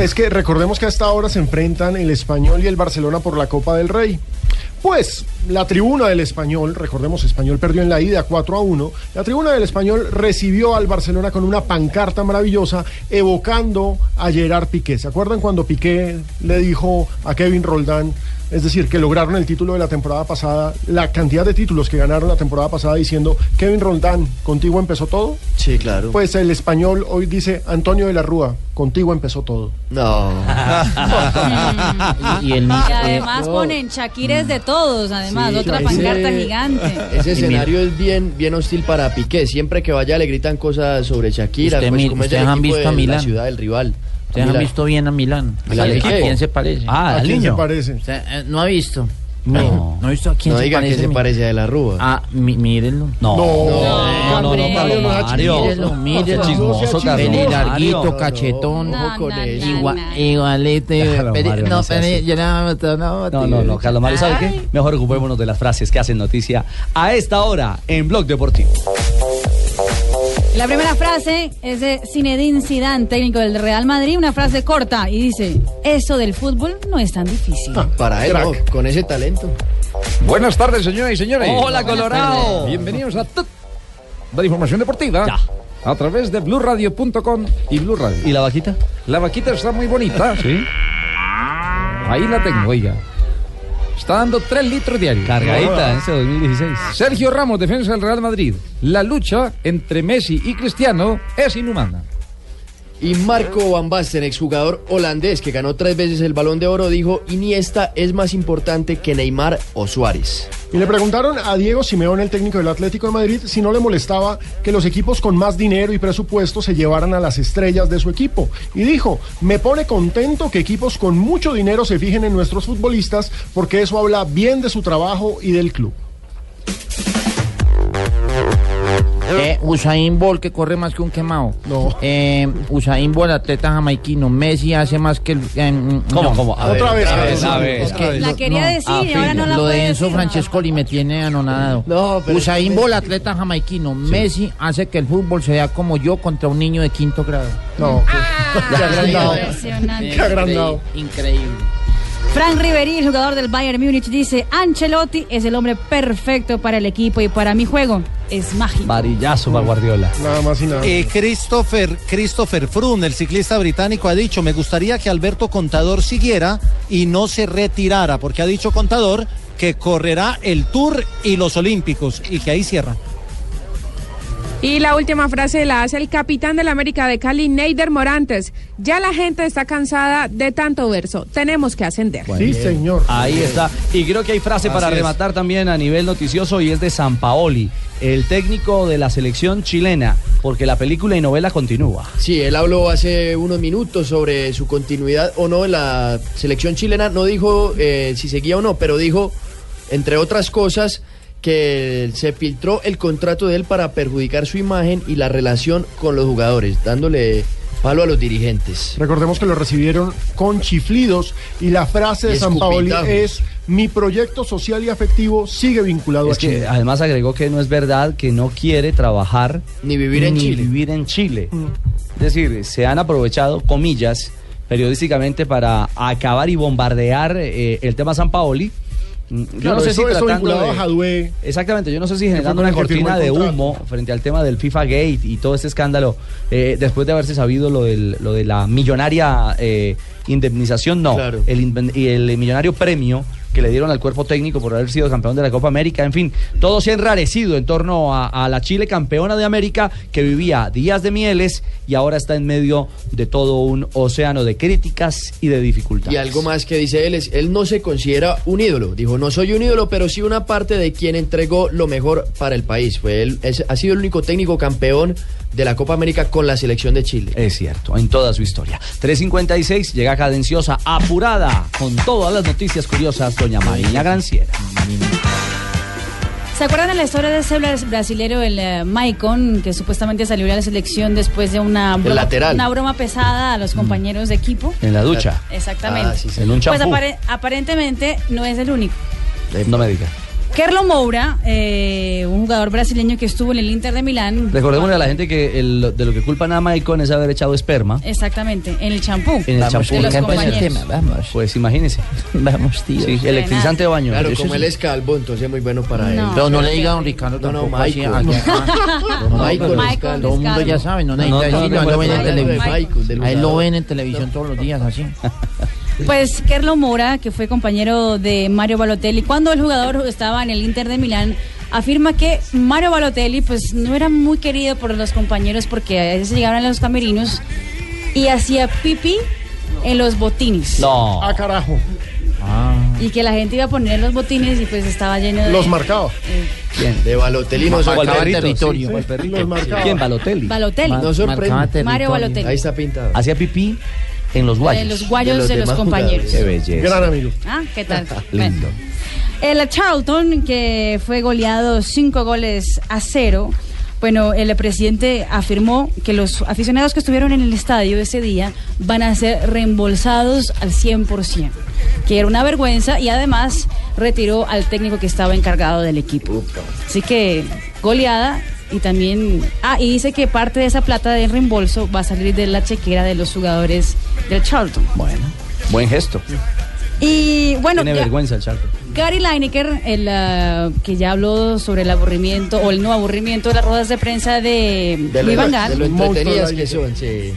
es que recordemos que hasta ahora se enfrentan el Español y el Barcelona por la Copa del Rey. Pues la tribuna del Español, recordemos, Español perdió en la ida 4 a 1. La tribuna del Español recibió al Barcelona con una pancarta maravillosa evocando a Gerard Piqué. ¿Se acuerdan cuando Piqué le dijo a Kevin Roldán? Es decir, que lograron el título de la temporada pasada, la cantidad de títulos que ganaron la temporada pasada diciendo, Kevin Roldán, ¿contigo empezó todo? Sí, claro. Pues el español hoy dice, Antonio de la Rúa, contigo empezó todo. No. y, [laughs] y el Y además no. ponen Shakires de todos, además, Sí, otra ese- pancarta gigante. Ese escenario es bien, bien hostil para Piqué. Siempre que vaya le gritan cosas sobre Shakira. Usted pues, como es ustedes del han visto a de Milán. La ciudad del rival. Ustedes han Milán. visto bien a Milán. ¿A ¿de quién- qué? ¿A quién se parece? Ah, ¿A quién se niño. parece? O sea, eh, ¿No ha visto? No. ¿No ha visto a quién No se diga parece? que se mi- parece a De la Rúa. Ah, mi- mírenlo. No. No, no, no, hombre. Carlos Mario. Mírenlo, mírenlo. Qué chismoso, Carlos Peli Mario. larguito, cachetón. No, con no, no, no. Mario, no, no yo no, no, no, No, no, no, Carlos Mario, ¿sabe qué? Mejor ocupémonos de las frases que hacen noticia a esta hora en Blog Deportivo. La primera frase es de Zinedine Zidane, técnico del Real Madrid, una frase corta y dice, eso del fútbol no es tan difícil. Para él, no, con ese talento. Buenas tardes, señoras y señores. Hola, Colorado. Bienvenidos a la información deportiva. A través de blurradio.com y Blue Radio. ¿Y la vaquita? La vaquita está muy bonita. [laughs] Sí. Ahí la tengo, oiga. Está dando 3 litros diarios. Cargadita ese 2016. Sergio Ramos, defensa del Real Madrid. La lucha entre Messi y Cristiano es inhumana. Y Marco Van Basten, exjugador holandés que ganó tres veces el Balón de Oro, dijo, Iniesta es más importante que Neymar o Suárez. Y le preguntaron a Diego Simeone, el técnico del Atlético de Madrid, si no le molestaba que los equipos con más dinero y presupuesto se llevaran a las estrellas de su equipo. Y dijo, me pone contento que equipos con mucho dinero se fijen en nuestros futbolistas porque eso habla bien de su trabajo y del club. Eh, Usain Bolt que corre más que un quemado. No. Eh, Usain Bolt, atleta jamaiquino. Messi hace más que el. eh, mm, ¿Cómo, no. cómo? A Otra ver, vez, a ver, Es que. La quería decir y ahora no la Lo puede de Enzo decir. Francescoli me tiene anonadado. No, pero- Usain Bolt, atleta jamaiquino. Messi hace que el fútbol se vea como yo contra un niño de quinto grado. No, qué agrandado. Impresionante. Qué agrandado. Increíble. Frank Ribery, el jugador del Bayern Múnich, dice, Ancelotti es el hombre perfecto para el equipo y para mi juego es mágico. Varillazo para Guardiola. Nada más y nada. Eh, Christopher, Christopher Froome, el ciclista británico, ha dicho, me gustaría que Alberto Contador siguiera y no se retirara, porque ha dicho Contador que correrá el Tour y los Olímpicos y que ahí cierra. Y la última frase la hace el capitán del América de Cali, Neider Morantes. Ya la gente está cansada de tanto verso. Tenemos que ascender. Sí, señor. Ahí está. Y creo que hay frase para es. rematar también a nivel noticioso y es de San Paoli, el técnico de la selección chilena, porque la película y novela continúa. Sí, él habló hace unos minutos sobre su continuidad o no en la selección chilena. No dijo eh, si seguía o no, pero dijo, entre otras cosas, que se filtró el contrato de él para perjudicar su imagen y la relación con los jugadores, dándole palo a los dirigentes. Recordemos que lo recibieron con chiflidos y la frase de San Paoli es mi proyecto social y afectivo sigue vinculado Es a que Chile. además agregó que no es verdad que no quiere trabajar Ni vivir en ni Chile. vivir en Chile. Es decir, se han aprovechado, comillas, periodísticamente para acabar y bombardear eh, el tema San Paoli. Mm, Yo Claro, no sé eso- si eso tratando de- a. Exactamente, yo no sé si generando una cortina de humo frente al tema del FIFA Gate y todo este escándalo, eh, después de haberse sabido lo, del, lo de la millonaria eh, indemnización, no, Claro. el, el millonario premio que le dieron al cuerpo técnico por haber sido campeón de la Copa América, en fin, todo se ha enrarecido en torno a, a la Chile campeona de América que vivía días de mieles y ahora está en medio de todo un océano de críticas y de dificultades. Y algo más que dice él es, él no se considera un ídolo. Dijo, no soy un ídolo, pero sí una parte de quien entregó lo mejor para el país. Fue él, es- ha sido el único técnico campeón de la Copa América con la selección de Chile. Es cierto, en toda su historia. 3.56 llega cadenciosa, apurada, con todas las noticias curiosas, doña Marina Granciera. ¿Se acuerdan de la historia de ese bra- brasilero, el eh, Maicon, que supuestamente salió de la selección después de una broma, lateral. una broma pesada a los compañeros de equipo? En la ducha. Exactamente. Ah, sí, sí. En un pues champú. apare- aparentemente no es el único. No me diga. Kerlo Moura, eh, un jugador brasileño que estuvo en el Inter de Milán. Recordémosle a la gente que el- de lo que culpan a Maicon es haber echado esperma Exactamente, en el champú. en el champú. de los. Vamos. Pues imagínese. Vamos, tío. Sí, electrizante de baño. Claro, como él es calvo, entonces es muy bueno para él. No. Pero no le diga a don Ricardo No, Michael. aquí, ah. No, no, Michael. Todo el mundo ya sabe, no necesita No, no, decirlo, no, a él lo ven en televisión todos los días así. Pues Kerlo Moura, que fue compañero de Mario Balotelli, cuando el jugador estaba en el Inter de Milán, afirma que Mario Balotelli pues no era muy querido por los compañeros porque a veces llegaban a los camerinos y hacía pipí en los botines. No. Ah, carajo. Y que la gente iba a poner los botines y pues estaba lleno de... Los marcaba. ¿Quién? De Balotelli no ¿Cuál sorprende. perrito? territorio. Sí, ¿cuál perrito? Los marcaba. ¿Quién? Balotelli. Balotelli. No sorprende. Marcaba. Mario Balotelli. Ahí está pintado. Hacía pipí en los guayos. De los guayos De los de los, demás compañeros. Qué belleza. Gran amigo. Ah, ¿qué tal? [laughs] Lindo. Bueno. El Charlton, que fue goleado cinco goles a cero, bueno, el presidente afirmó que los aficionados que estuvieron en el estadio ese día van a ser reembolsados al 100%, que era una vergüenza y además retiró al técnico que estaba encargado del equipo. Así que goleada Y también, ah, y dice que parte de esa plata del reembolso va a salir de la chequera de los jugadores del Charlton. Bueno, buen gesto. Y bueno, Tiene ya- vergüenza el Charlton. Gary Lineker, el, ah, que ya habló sobre el aburrimiento o el no aburrimiento de las ruedas de prensa de, De Van Gaal, de lo entretenidas que son, sí.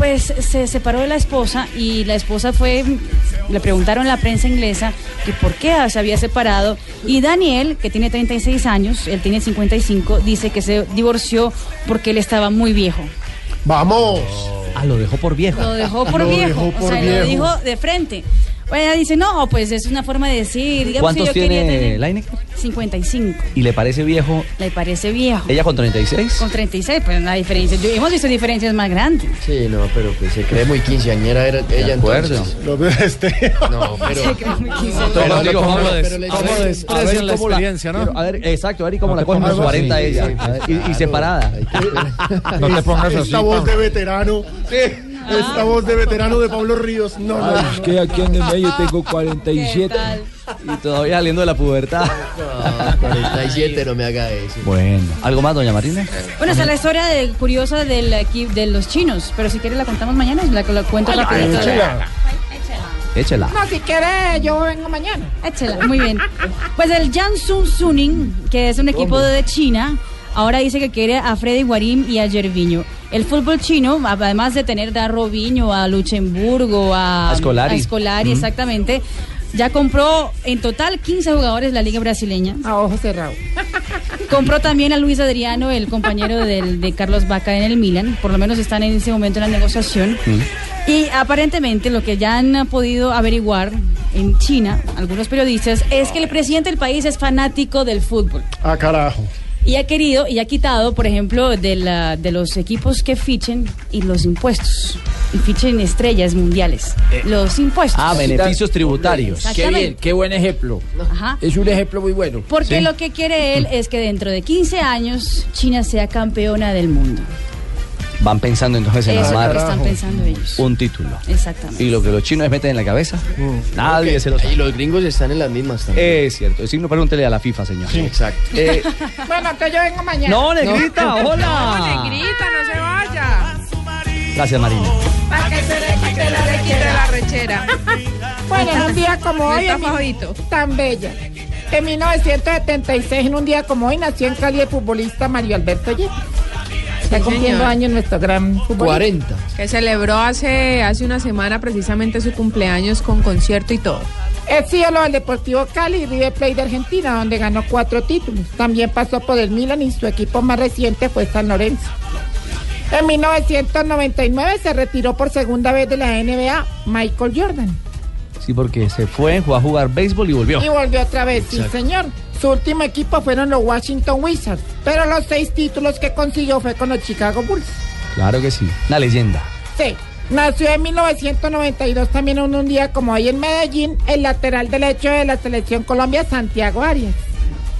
Pues se separó de la esposa y la esposa fue, le preguntaron a la prensa inglesa que por qué se había separado y Daniel, que tiene 36 años, él tiene 55, dice que se divorció porque él estaba muy viejo. Vamos. Ah, lo dejó por viejo. Lo dejó [laughs] por Lo viejo, dejó o por sea, lo viejo. dijo de frente. Bueno, ella dice, no, pues es una forma de decir. Digamos, si ¿Cuántos yo quería tiene tener Lineker? 55. ¿Y le parece viejo? Le parece viejo. ¿Ella con 36? Con 36, pues la diferencia. Yo- hemos visto diferencias más grandes. Sí, no, pero pues se cree muy quinceañera era ella acuerdo. entonces. Lo veo este. [laughs] No, pero... [laughs] Se cree muy quinceañera. Pero Pero digo, ¿cómo- ¿cómo pero des- le- cómo desprecian a ver la experiencia, no? pero, a ver, exacto, a ver cómo No la cogen los pongas 40 así, ella. sí. Ver, y, y separada. [laughs] No te pongas así. Esta voz de veterano. Esta voz de veterano de Pablo Ríos. No, no. Ay, es que aquí en el medio tengo [laughs] 47. Y todavía saliendo de la pubertad. No, 47, no me haga eso. Bueno, ¿algo más, doña Marina? Bueno, está la historia de- curiosa del equipo de los chinos, pero si quiere la contamos mañana, la, la cuento rapidito. Échela. No, si quiere, yo vengo mañana. Échela, muy bien. Pues el Jiangsu Suning, que es un equipo de China, ahora dice que quiere a Freddy Guarín y a Gerviño. El fútbol chino, además de tener a Robinho, a Luxemburgo, a, A Scolari. Scolari, Ujú. exactamente, ya compró en total 15 jugadores de la liga brasileña. A ojos cerrados. Compró también a Luis Adriano, el compañero del- de Carlos Vaca en el Milan. Por lo menos están en ese momento en la negociación. Y aparentemente lo que ya han podido averiguar en China, algunos periodistas, es que el presidente del país es fanático del fútbol. Ah, carajo. Y ha querido y ha quitado, por ejemplo, de, la, de los equipos que fichen y los impuestos. Y fichen estrellas mundiales. los impuestos. Ah, beneficios tributarios. Qué bien, qué buen ejemplo. Ajá. Es un ejemplo muy bueno. Porque Sí. lo que quiere él es que dentro de 15 años China sea campeona del mundo. Van pensando entonces en Eso es lo armar que están pensando ellos. un título. Exactamente. Y lo que los chinos meten en la cabeza, nadie se lo sabe. Y los gringos están en las mismas también. Es cierto. Si no, pregúntele a la FIFA, señor. Exacto. Eh, [laughs] Bueno, entonces yo vengo mañana. no, negrita, hola. No, negrita, no se vaya. Gracias, Marina. Para que se le quite la, le quite la rechera. Bueno, en un día como hoy, mi- tan bella. En 1976, en un día como hoy, nació en Cali el futbolista Mario Alberto Yepes. Está Sí, cumpliendo señor. años nuestro gran futbolista. 40. Que celebró hace, hace una semana precisamente su cumpleaños con concierto y todo. Es ídolo del Deportivo Cali y River Plate de Argentina, donde ganó cuatro títulos. También pasó por el Milan y su equipo más reciente fue San Lorenzo. En 1999 se retiró por segunda vez de la NBA Michael Jordan. Sí, porque se fue, fue a jugar béisbol y volvió. Y volvió otra vez, sí señor. Su último equipo fueron los Washington Wizards, pero los seis títulos que consiguió fue con los Chicago Bulls. Claro que sí. Una leyenda. Sí. Nació en 1992 también en un día como hoy en Medellín, el lateral derecho de la selección Colombia, Santiago Arias,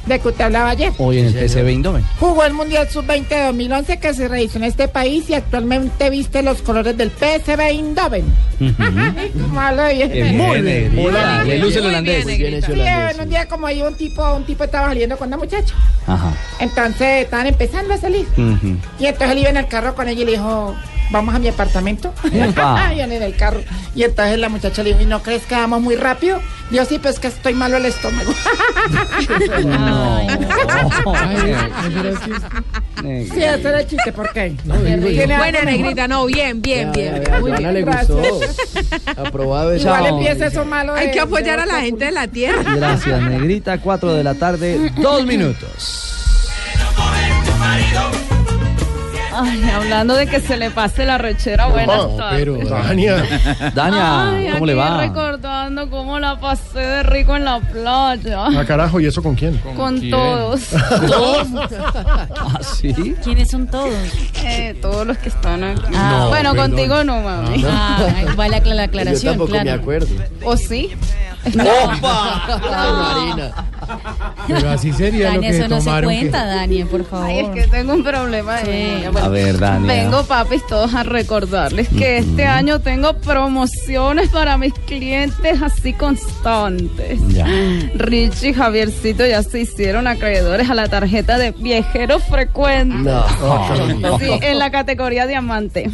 de que usted hablaba ayer. Hoy en el PSV Eindhoven. Jugó el Mundial Sub-20 de 2011 que se realizó en este país y actualmente viste los colores del PSV Eindhoven. [laughs] ¿Cómo hablo de bien? Qué bien, Muy bien. luce el Muy holandés. bien, negrita. Sí, en un día como hoy un tipo, un tipo estaba saliendo con una muchacha. Ajá. Entonces estaban empezando a salir. Ujú. Y entonces él iba en el carro con ella y le dijo, vamos a mi apartamento. [laughs] Y en el carro. Y entonces la muchacha le dijo, ¿y no crees que vamos muy rápido? Dijo, sí, pues que estoy malo el estómago. [laughs] sí, ese era el chiste, ¿por qué? Tiene Buena negrita, no, bien, bien, bien. Muy bien, le gracias. gustó. Aprobado eso. Igual empieza eso malo. Hay de- que apoyar a la gente de la tierra. Gracias, negrita. 4 de la tarde, dos minutos. Ay, hablando de que se le pase la rechera, buenas tardes. Dania. Dania, Ay, ¿cómo le va? recordando cómo la pasé de rico en la playa. Ah, carajo, ¿y eso con quién? Con todos. [laughs] ¿Ah, sí? ¿Quiénes son todos? Eh, todos los que están aquí. Ah, No, bueno, perdón. contigo no, mami. No. Ah, vale la, Yo aclaración, tampoco claro. me acuerdo. ¿O sí? [laughs] Pero así sería lo Dani, que eso no se tomaron. que- cuenta, Dani, por favor. Ay, es que tengo un problema de memoria. Bueno, A ver, Dania. Vengo, papis, todos a recordarles que este año tengo promociones para mis clientes así constantes. Ya. Richie y Javiercito ya se hicieron acreedores a la tarjeta de viajero frecuente. No. Sí, en la categoría diamante.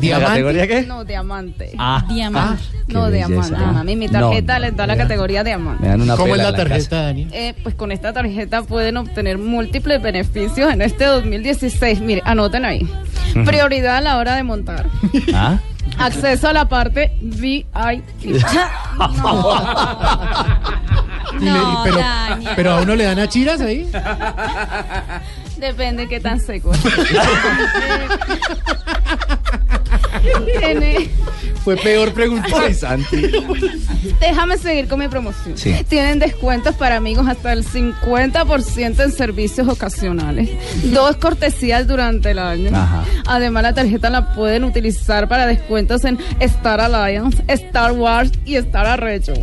¿La categoría qué? No, diamante. Ah. Diamante. Ah, qué no, diamante, ¿eh? mami. Mi No, tarjeta no, les da la categoría diamante. Me dan una ¿Cómo es la tarjeta, Dani? Eh, pues con esta tarjeta pueden obtener múltiples beneficios en este 2016. Mire, anoten ahí. Prioridad a la hora de montar. ¿Ah? Acceso a la parte VIP. [laughs] Le- y pero, Daniel. pero a uno le dan a chiras ahí. Depende qué tan seco. [laughs] Tiene- Fue peor preguntar. Déjame seguir con mi promoción. Sí. Tienen descuentos para amigos hasta el 50% en servicios ocasionales. Dos cortesías durante el año. Ajá. Además, la tarjeta la pueden utilizar para descuentos en Star Alliance, Star Wars y Star Arrecho. [laughs]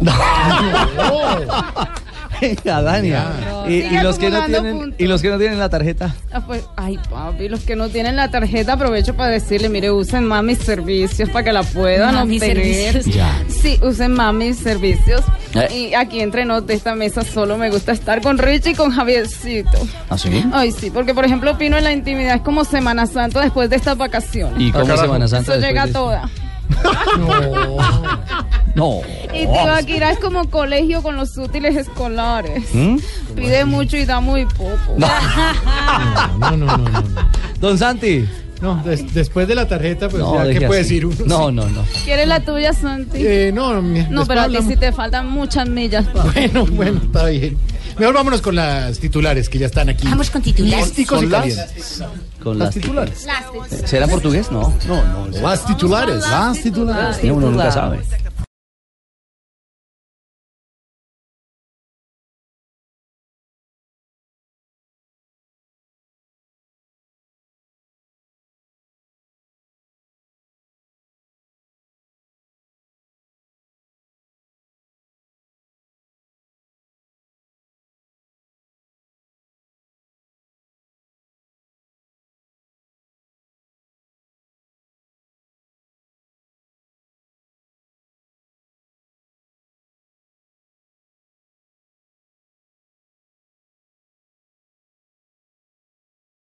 [laughs] Venga, Dania. No, Y, los que no tienen puntos. y los que no tienen la tarjeta. Ah, pues, ay, papi, los que no tienen la tarjeta, aprovecho para decirle, mire, usen más mis servicios para que la puedan obtener. Ya. Sí, usen más mis servicios. Eh. Y aquí entre nos de esta mesa solo me gusta estar con Richie y con Javiercito. ¿Ah, sí? Ay, sí, porque por ejemplo, opino en la intimidad es como Semana Santa después de estas vacaciones. ¿Y cómo Semana Santa Eso llega de toda. [laughs] No. Y Tibaquirá es como colegio con los útiles escolares. ¿Mm? Pide mucho y da muy poco. [laughs] No, no, no, no. no. Don Santi. No, des- después de la tarjeta, pues No, ya, ¿qué deje puede decir uno? No, no, no. ¿Quieres la tuya, Santi? Eh, no, no, mi- No, después pero a ti sí te faltan muchas millas. papi. Bueno, bueno, está bien. Mejor vámonos con las titulares que ya están aquí. Vamos con titulares. Con las-. Con Las las titulares. ¿Será portugués? No. No, no. Las titulares. Las titulares. Sí, uno nunca sabe.